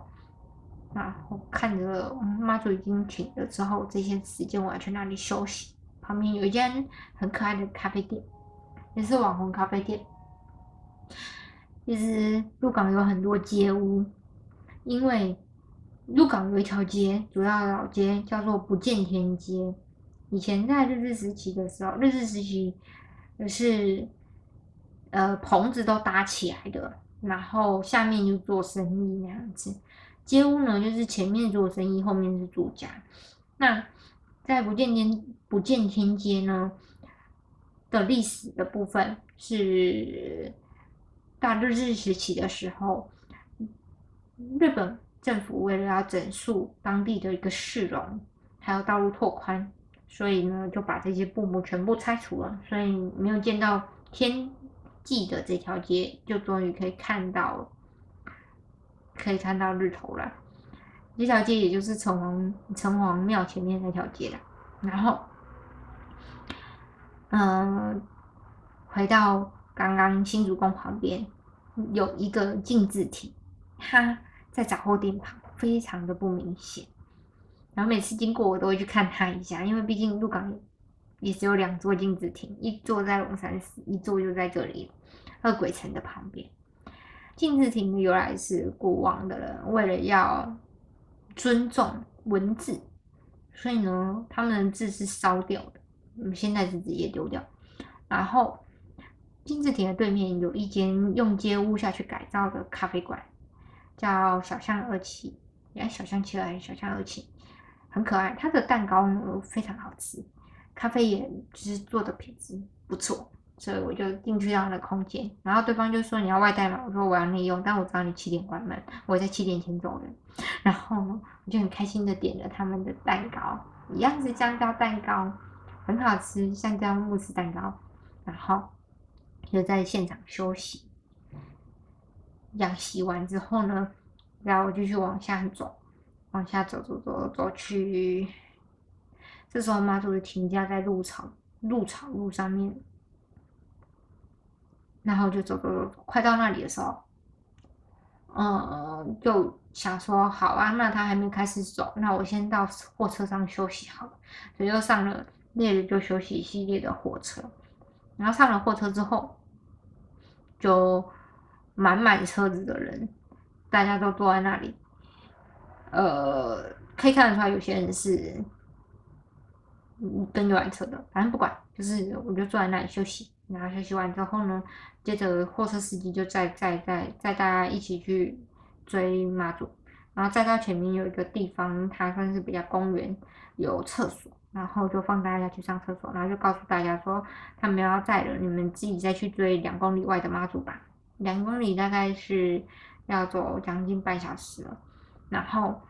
然后看着妈祖已经停了之后，这些时间我要去那里休息。旁边有一间很可爱的咖啡店，也是网红咖啡店。其实鹿港有很多街屋，因为鹿港有一条街，主要老街叫做不见天街。以前在日治时期的时候，日治时期是呃棚子都搭起来的，然后下面就做生意那样子。街屋呢，就是前面做生意，后面是住家。那在不见天不见天街呢的历史的部分是。大日治时期的时候，日本政府为了要整肃当地的一个市容，还有道路拓宽，所以呢就把这些布幕全部拆除了，所以没有见到天际的这条街，就终于可以看到，可以看到日头了。这条街也就是城隍城隍庙前面那条街了。然后，嗯，回到。刚刚新竹宫旁边有一个镜字体，它在杂货店旁，非常的不明显。然后每次经过我都会去看他一下，因为毕竟鹿港也只有两座镜子亭，一座在龙山寺，一座就在这里二鬼城的旁边。镜子亭的由来是国王的人为了要尊重文字，所以呢，他们的字是烧掉的，我们现在是直接丢掉。然后镜子亭的对面有一间用街屋下去改造的咖啡馆，叫小象二七，哎，小象七还是小象二七？很可爱，它的蛋糕呢非常好吃，咖啡也就是做的品质不错，所以我就进去到那空间，然后对方就说你要外带吗？我说我要内用，但我知道你七点关门，我在七点前走人，然后，我就很开心的点了他们的蛋糕，一样是香蕉蛋糕，很好吃，香蕉慕斯蛋糕，然后就在现场休息，样洗完之后呢，然后我就去往下走。往下走走走走去，这时候妈祖就停驾在路草路草路上面，然后就走走走，快到那里的时候，嗯，就想说好啊，那他还没开始走，那我先到货车上休息好了，所以就上了烈日就休息系列的火车，然后上了货车之后，就满满车子的人，大家都坐在那里。呃，可以看得出来，有些人是跟游览车的，反正不管，就是我就坐在那里休息。然后休息完之后呢，接着货车司机就载载载载大家一起去追妈祖。然后再到前面有一个地方，它算是比较公园，有厕所，然后就放大家去上厕所，然后就告诉大家说，他们要载了，你们自己再去追两公里外的妈祖吧。两公里大概是要走将近半小时了。然后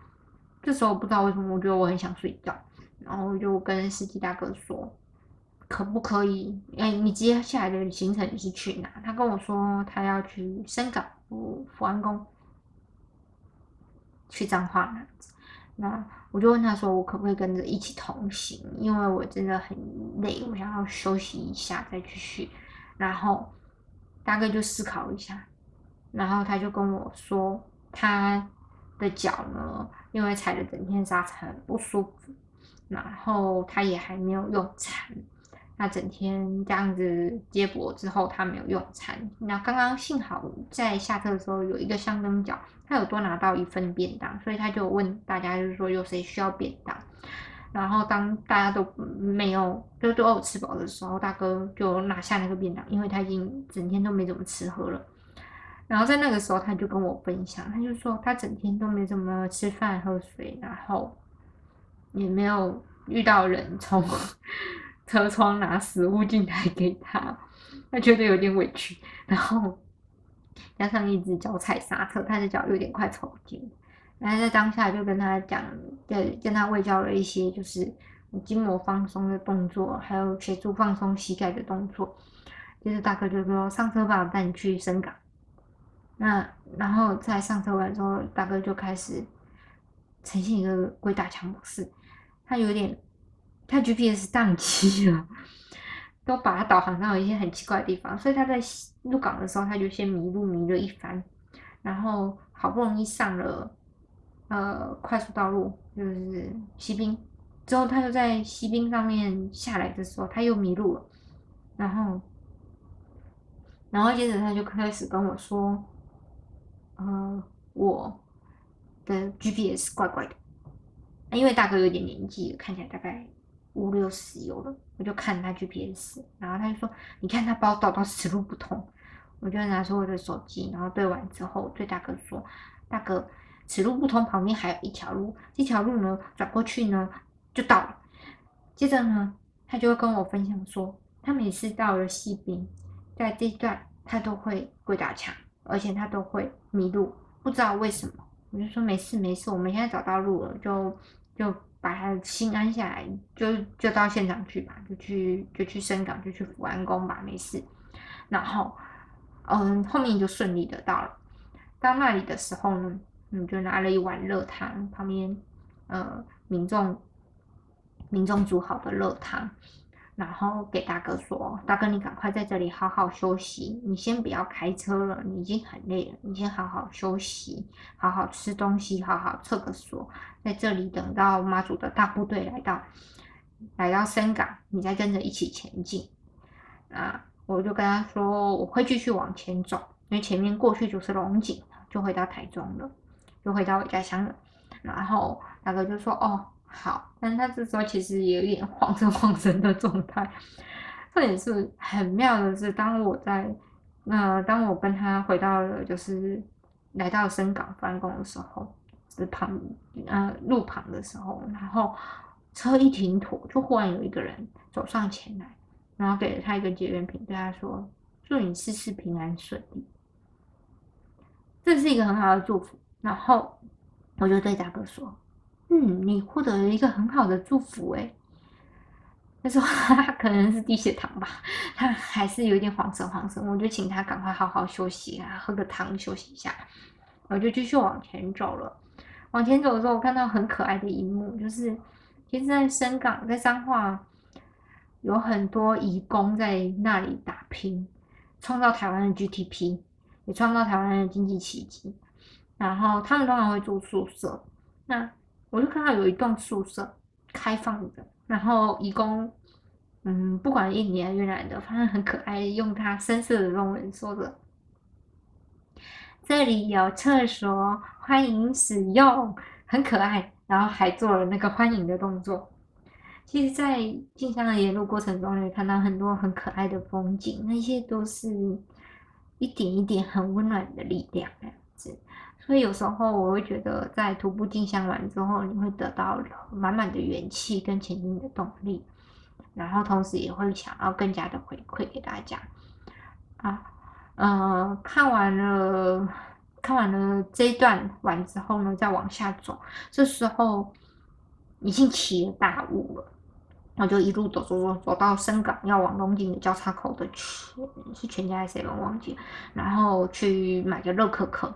这时候不知道为什么，我觉得我很想睡觉，然后就跟司机大哥说，可不可以？哎，你接下来的行程是去哪？他跟我说他要去深港福福安宫，去彰化那子。那我就问他说，我可不可以跟着一起同行？因为我真的很累，我想要休息一下再继续。然后大哥就思考一下，然后他就跟我说他。的脚呢，因为踩了整天沙尘不舒服，然后他也还没有用餐，那整天这样子接驳之后，他没有用餐。那刚刚幸好在下车的时候有一个香灯脚，他有多拿到一份便当，所以他就问大家，就是说有谁需要便当。然后当大家都没有，就都有吃饱的时候，大哥就拿下那个便当，因为他已经整天都没怎么吃喝了。然后在那个时候，他就跟我分享，他就说他整天都没怎么吃饭喝水，然后也没有遇到人从车窗拿食物进来给他，他觉得有点委屈。然后加上一只脚踩刹车，他的脚有点快抽筋。然后在当下就跟他讲，跟跟他喂教了一些就是筋膜放松的动作，还有协助放松膝盖的动作。接着大哥就说上车吧，我带你去深港。那然后在上车完之后，大哥就开始呈现一个鬼打墙模式，他有点，他 GPS 宕机了，都把他导航到一些很奇怪的地方，所以他在入港的时候他就先迷路迷了一番，然后好不容易上了呃快速道路，就是西滨，之后他又在西滨上面下来的时候他又迷路了，然后，然后接着他就开始跟我说。呃，我的 GPS 怪怪的，因为大哥有点年纪，看起来大概五六十有了，我就看他 GPS，然后他就说：“你看他把我导到死路不通。[LAUGHS] ”我就拿出我的手机，然后对完之后，对大哥说：“大哥，此路不通，旁边还有一条路，这条路呢，转过去呢就到了。”接着呢，他就会跟我分享说，他每次到了西滨，在这一段他都会鬼打墙。而且他都会迷路，不知道为什么。我就说没事没事，我们现在找到路了，就就把他的心安下来，就就到现场去吧，就去就去深港，就去福安宫吧，没事。然后，嗯，后面就顺利的到了。到那里的时候呢，嗯，就拿了一碗热汤，旁边呃民众民众煮好的热汤，然后给大哥说：“大哥，你赶快在这里好好休息，你先不要开车了，你已经很累了，你先好好休息，好好吃东西，好好厕个所，在这里等到妈祖的大部队来到，来到深港，你再跟着一起前进。”啊，我就跟他说：“我会继续往前走，因为前面过去就是龙井，就回到台中了，就回到我家乡了。”然后大哥就说：“哦。”好，但是他这时候其实也有点晃神晃神的状态。这也是很妙的是，当我在那，当我跟他回到了就是来到深港办公的时候，是旁呃路旁的时候，然后车一停妥，就忽然有一个人走上前来，然后给了他一个结缘品，对他说：“祝你事事平安顺利。”这是一个很好的祝福。然后我就对大哥说。嗯，你获得了一个很好的祝福哎。他说 [LAUGHS] 他可能是低血糖吧，他还是有点晃神晃神。我就请他赶快好好休息啊，喝个汤休息一下。我就继续往前走了。往前走的时候，我看到很可爱的一幕，就是其实，在深港，在彰化，有很多义工在那里打拼，创造台湾的 GDP，也创造台湾的经济奇迹。然后他们通常会住宿舍，那。我就看到有一栋宿舍开放的，然后义工，嗯，不管印尼还是越南的，反正很可爱，用他深色的中文说着：“这里有厕所，欢迎使用。”很可爱，然后还做了那个欢迎的动作。其实，在进香的沿路过程中，也看到很多很可爱的风景，那些都是一点一点很温暖的力量，这样子。所以有时候我会觉得，在徒步进香完之后，你会得到满满的元气跟前进的动力，然后同时也会想要更加的回馈给大家。啊，呃，看完了看完了这一段完之后呢，再往下走，这时候已经起了大雾了，我就一路走走走走到深港要往龙井的交叉口的全是全家还是谁忘记，然后去买个热可可。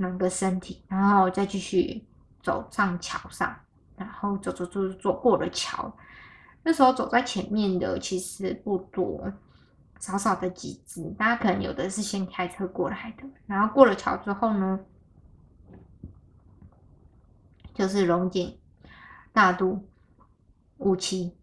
暖个身体，然后再继续走上桥上，然后走走走走过了桥。那时候走在前面的其实不多，少少的几只。大家可能有的是先开车过来的，然后过了桥之后呢，就是龙井大都五期，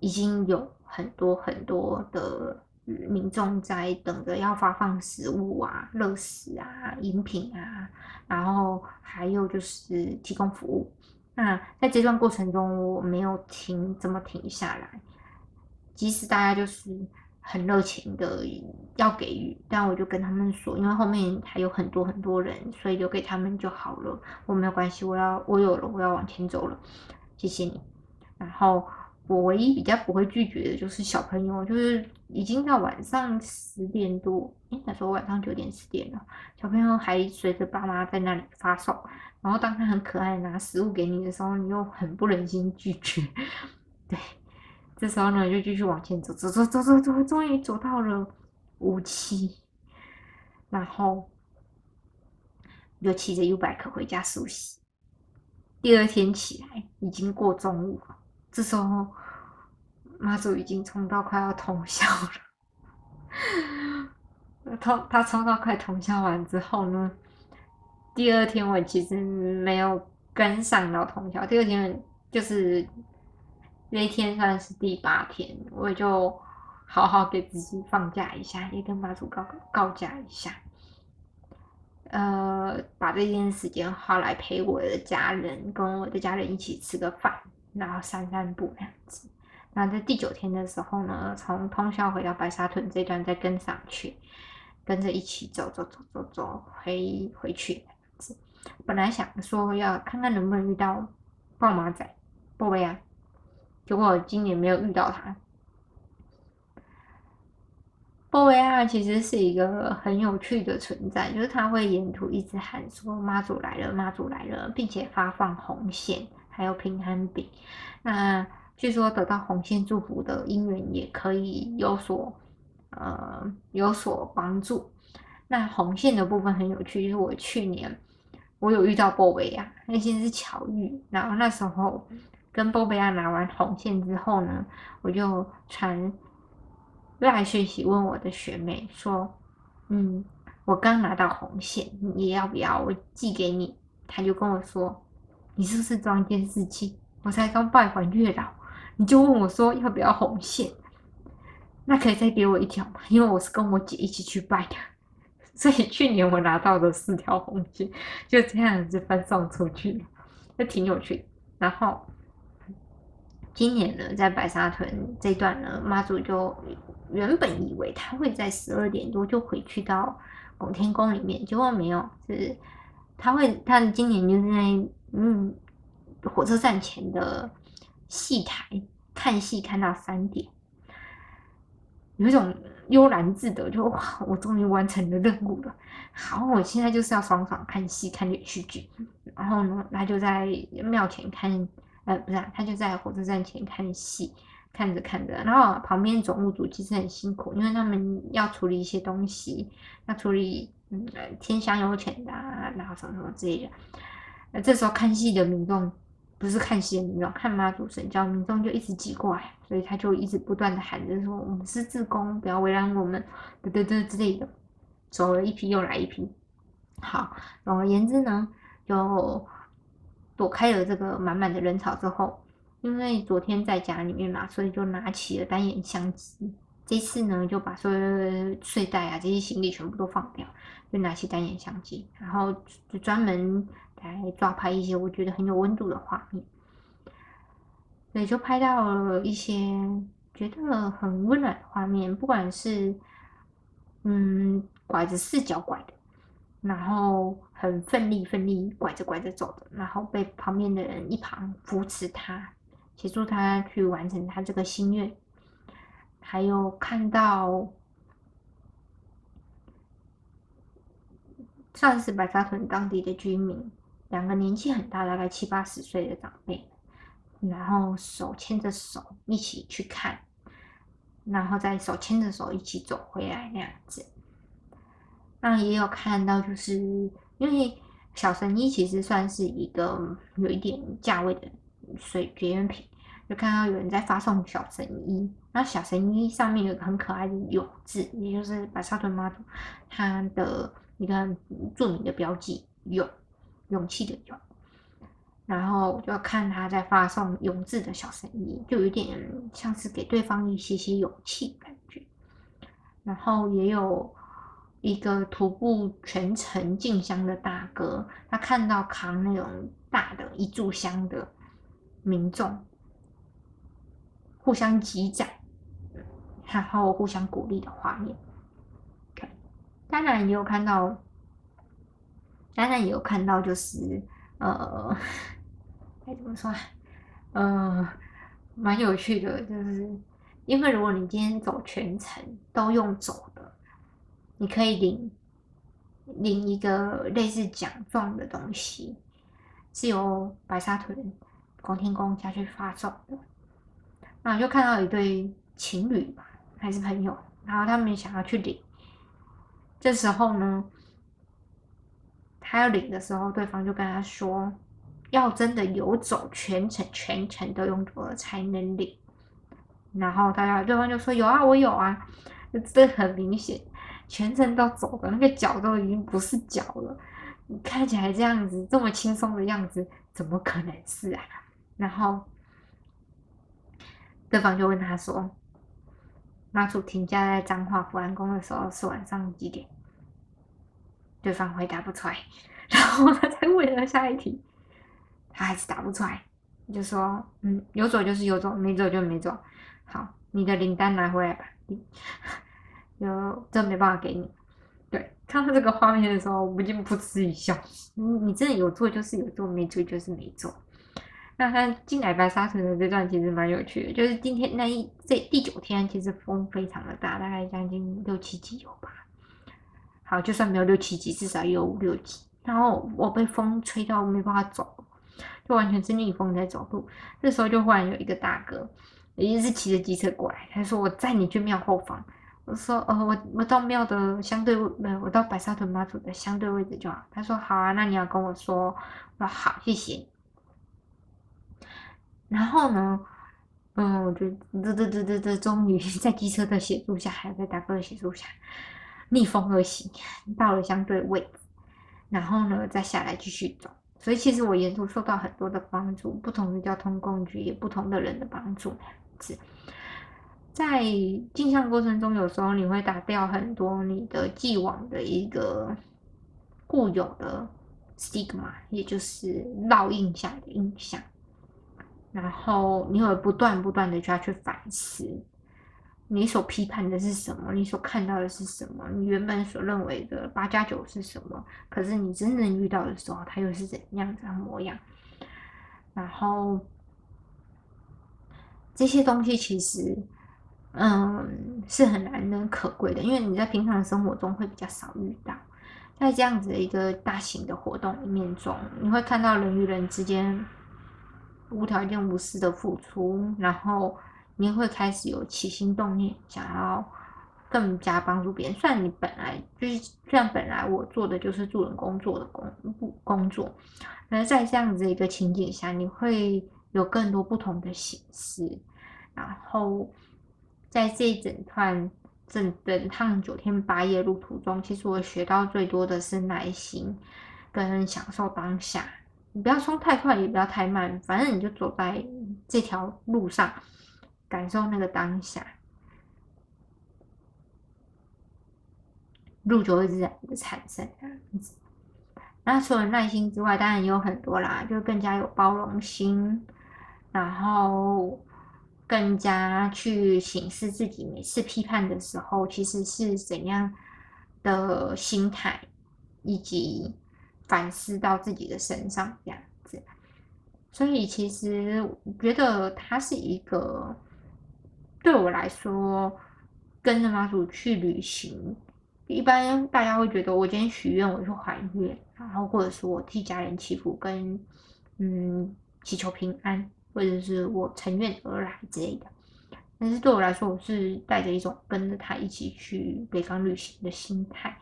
已经有很多很多的。民众在等着要发放食物啊、热食啊、饮品啊，然后还有就是提供服务。那在这段过程中，我没有停，怎么停下来？即使大家就是很热情的要给予，但我就跟他们说，因为后面还有很多很多人，所以留给他们就好了。我没有关系，我要我有了，我要往前走了。谢谢你。然后。我唯一比较不会拒绝的就是小朋友，就是已经到晚上十点多，哎，那时候晚上九点十点了，小朋友还随着爸妈在那里发送，然后当他很可爱拿食物给你的时候，你又很不忍心拒绝，对，这时候呢就继续往前走，走走走走走，终于走到了五期，然后就骑着 U bike 回家休息。第二天起来已经过中午了。这时候，妈祖已经冲到快要通宵了。[LAUGHS] 通他冲到快通宵完之后呢，第二天我其实没有跟上到通宵。第二天就是那天算是第八天，我就好好给自己放假一下，也跟妈祖告告假一下。呃，把这件时间花来陪我的家人，跟我的家人一起吃个饭。然后散散步那样子，那在第九天的时候呢，从通宵回到白沙屯这段再跟上去，跟着一起走走走走走回回去。本来想说要看看能不能遇到豹马仔，宝贝啊，结果今年没有遇到他。波维亚其实是一个很有趣的存在，就是他会沿途一直喊说妈祖来了，妈祖来了，并且发放红线。还有平安饼，那据说得到红线祝福的姻缘也可以有所呃有所帮助。那红线的部分很有趣，就是我去年我有遇到波维亚，那其实是巧遇，然后那时候跟波贝亚拿完红线之后呢，我就传来讯息问我的学妹说：“嗯，我刚拿到红线，你要不要我寄给你？”她就跟我说：“你是不是装监视器？我才刚拜完月老，你就问我说要不要红线？那可以再给我一条吗？因为我是跟我姐一起去拜的，所以去年我拿到的四条红线就这样子分送出去了，就挺有趣。然后。”今年呢，在白沙屯这段呢，妈祖就原本以为他会在十二点多就回去到拱天宫里面，结果没有，是他会他今年就在嗯火车站前的戏台看戏看到三点，有一种悠然自得，就哇，我终于完成了任务了。好，我现在就是要爽爽看戏看连续剧，然后呢，他就在庙前看。呃，不是，他就在火车站前看戏，看着看着，然后旁边总务组其实很辛苦，因为他们要处理一些东西，要处理嗯天香油钱的，然后什么什么之类的。那这时候看戏的民众，不是看戏的民众，看妈祖神教民众就一直挤过来，所以他就一直不断的喊着说：“我们是自宫，不要为难我们，对对对之类的。”走了一批又来一批。好，总而言之呢，就。躲开了这个满满的人潮之后，因为昨天在家里面嘛，所以就拿起了单眼相机。这次呢，就把所有的睡袋啊这些行李全部都放掉，就拿起单眼相机，然后就专门来抓拍一些我觉得很有温度的画面。所以就拍到了一些觉得很温暖的画面，不管是嗯拐着四脚拐的。然后很奋力奋力拐着拐着走的，然后被旁边的人一旁扶持他，协助他去完成他这个心愿。还有看到算是白沙屯当地的居民，两个年纪很大，大概七八十岁的长辈，然后手牵着手一起去看，然后再手牵着手一起走回来那样子。那也有看到，就是因为小神医其实算是一个有一点价位的水绝缘品，就看到有人在发送小神医，那小神医上面有个很可爱的勇字，也就是白沙屯妈祖他的一个著名的标记勇，勇气的勇。然后我就看他在发送勇字的小声音，就有点像是给对方一些些勇气感觉，然后也有。一个徒步全程进香的大哥，他看到扛那种大的一炷香的民众，互相击掌，然后互相鼓励的画面。当然也有看到，当然也有看到，就是呃，该怎么说？呃，蛮有趣的，就是因为如果你今天走全程都用走的。你可以领领一个类似奖状的东西，是由白沙屯广天宫下去发送的。那我就看到一对情侣吧，还是朋友，然后他们想要去领。这时候呢，他要领的时候，对方就跟他说，要真的有走全程，全程都用走了才能领。然后大家对方就说有啊，我有啊，这很明显。全程都走的那个脚都已经不是脚了，你看起来这样子这么轻松的样子，怎么可能是啊？然后对方就问他说：“妈祖停驾在彰化福安宫的时候是晚上几点？”对方回答不出来，[LAUGHS] 然后他再问了下一题，他还是答不出来，就说：“嗯，有走就是有走，没走就没走。好，你的领单拿回来吧。”就这没办法给你。对，看到这个画面的时候，我就噗嗤一笑。你你真的有做就是有做，没做就是没做。那他进来白沙城的这段其实蛮有趣的，就是今天那一这第九天，其实风非常的大，大概将近六七级有吧。好，就算没有六七级，至少也有五六级。然后我被风吹到没办法走，就完全是逆风在走路。这时候就忽然有一个大哥，也是骑着机车过来，他说：“我载你去庙后方。”我说：“哦，我我到庙的相对位，我到白沙屯妈祖的相对位置就好。”他说：“好啊，那你要跟我说。”我说：“好，谢谢。”然后呢，嗯，我就嘚嘚嘚嘚嘚，终于 [LAUGHS] 在机车的协助下，还有在大哥的协助下，逆风而行，到了相对位置，然后呢，再下来继续走。所以其实我沿途受到很多的帮助，不同的交通工具，也不同的人的帮助。是，在镜像过程中，有时候你会打掉很多你的既往的一个固有的 stigma，也就是烙印下的印象。然后你会不断不断的就要去反思，你所批判的是什么？你所看到的是什么？你原本所认为的八加九是什么？可是你真正遇到的时候，它又是怎样的模样？然后这些东西其实，嗯，是很难能可贵的，因为你在平常生活中会比较少遇到。在这样子的一个大型的活动里面中，你会看到人与人之间无条件、无私的付出，然后。你会开始有起心动念，想要更加帮助别人。虽然你本来就是，虽然本来我做的就是助人工作的工工作，而在这样子一个情景下，你会有更多不同的形式。然后在这一整段整整趟九天八夜路途中，其实我学到最多的是耐心跟享受当下。你不要冲太快，也不要太慢，反正你就走在这条路上。感受那个当下，路就会自然的产生这样子。那除了耐心之外，当然也有很多啦，就更加有包容心，然后更加去审视自己每次批判的时候，其实是怎样的心态，以及反思到自己的身上这样子。所以，其实我觉得它是一个。对我来说，跟着妈祖去旅行，一般大家会觉得我今天许愿，我去还愿，然后或者是我替家人祈福，跟嗯祈求平安，或者是我乘愿而来之类的。但是对我来说，我是带着一种跟着他一起去北港旅行的心态，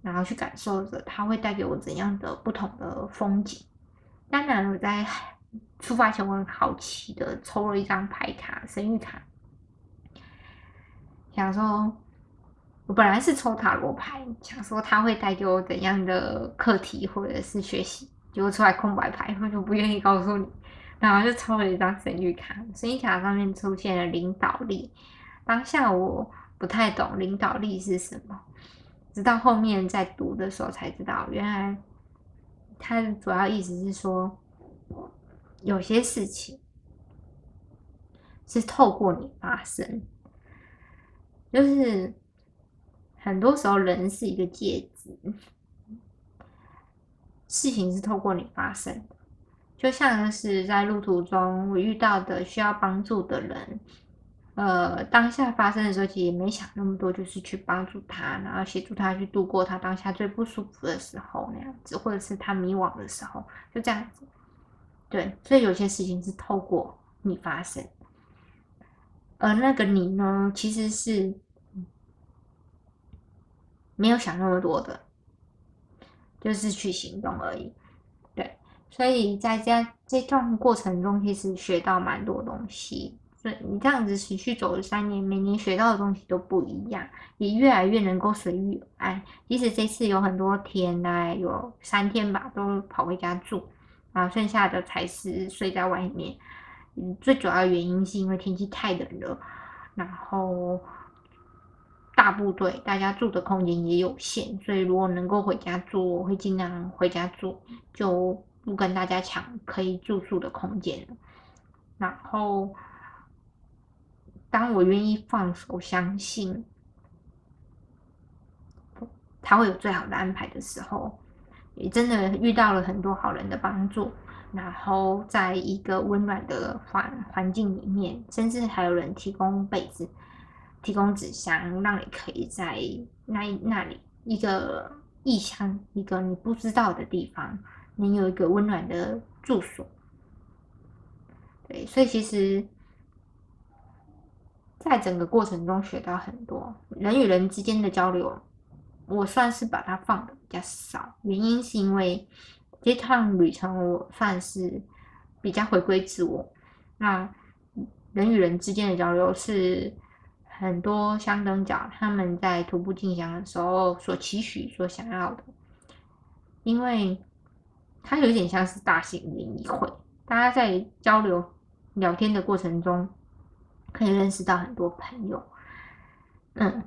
然后去感受着他会带给我怎样的不同的风景。当然，我在 [LAUGHS] 出发前我很好奇的抽了一张牌卡，神谕卡。想说，我本来是抽塔罗牌，想说他会带给我怎样的课题或者是学习，结果出来空白牌，我就不愿意告诉你，然后就抽了一张神谕卡，神谕卡上面出现了领导力。当下我不太懂领导力是什么，直到后面在读的时候才知道，原来它主要意思是说，有些事情是透过你发生。就是很多时候，人是一个介质，事情是透过你发生的。就像是在路途中我遇到的需要帮助的人，呃，当下发生的时候，其实也没想那么多，就是去帮助他，然后协助他去度过他当下最不舒服的时候那样子，或者是他迷惘的时候，就这样子。对，所以有些事情是透过你发生。而那个你呢，其实是没有想那么多的，就是去行动而已。对，所以在这这段过程中，其实学到蛮多东西。所以你这样子持续走了三年，每年学到的东西都不一样，也越来越能够随遇而安。即使这次有很多天，大概有三天吧，都跑回家住，然后剩下的才是睡在外面。嗯，最主要原因是因为天气太冷了，然后大部队大家住的空间也有限，所以如果能够回家住，我会尽量回家住，就不跟大家抢可以住宿的空间。然后，当我愿意放手，相信他会有最好的安排的时候，也真的遇到了很多好人的帮助。然后在一个温暖的环环境里面，甚至还有人提供被子、提供纸箱，让你可以在那那里一个异乡、一个你不知道的地方，你有一个温暖的住所。对，所以其实，在整个过程中学到很多人与人之间的交流，我算是把它放的比较少，原因是因为。这趟旅程我算是比较回归自我，那人与人之间的交流是很多香灯角他们在徒步进香的时候所期许、所想要的，因为它有点像是大型联谊会，大家在交流聊天的过程中，可以认识到很多朋友，嗯。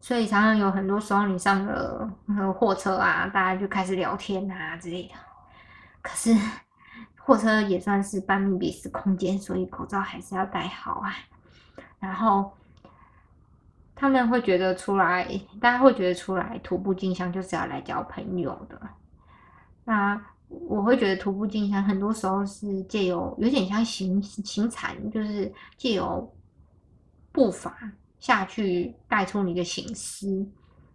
所以常常有很多时候，你上了货车啊，大家就开始聊天啊之类的。可是货车也算是半密闭式空间，所以口罩还是要戴好啊。然后他们会觉得出来，大家会觉得出来徒步进香就是要来交朋友的。那我会觉得徒步进香很多时候是借由有点像行行禅，就是借由步伐。下去带出你的心思，因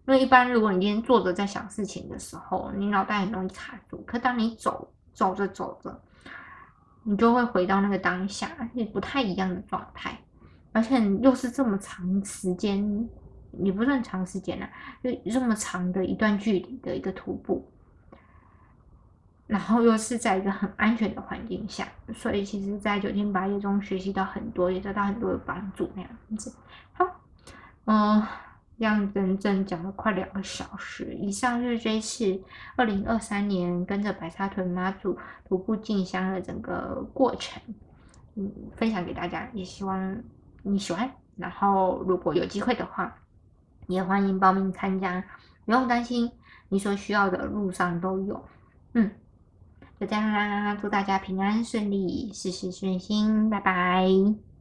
为一般如果你今天坐着在想事情的时候，你脑袋很容易卡住。可当你走走着走着，你就会回到那个当下，也不太一样的状态。而且又是这么长时间，也不算长时间了，就这么长的一段距离的一个徒步。然后又是在一个很安全的环境下，所以其实，在九天八夜中学习到很多，也得到很多的帮助那样子。好，嗯，这样整整讲了快两个小时。以上就是这一次二零二三年跟着白沙屯妈祖徒步进香的整个过程，嗯，分享给大家，也希望你喜欢。然后，如果有机会的话，也欢迎报名参加，不用担心，你所需要的路上都有，嗯。就这样啦，祝大家平安顺利，事事顺心，拜拜。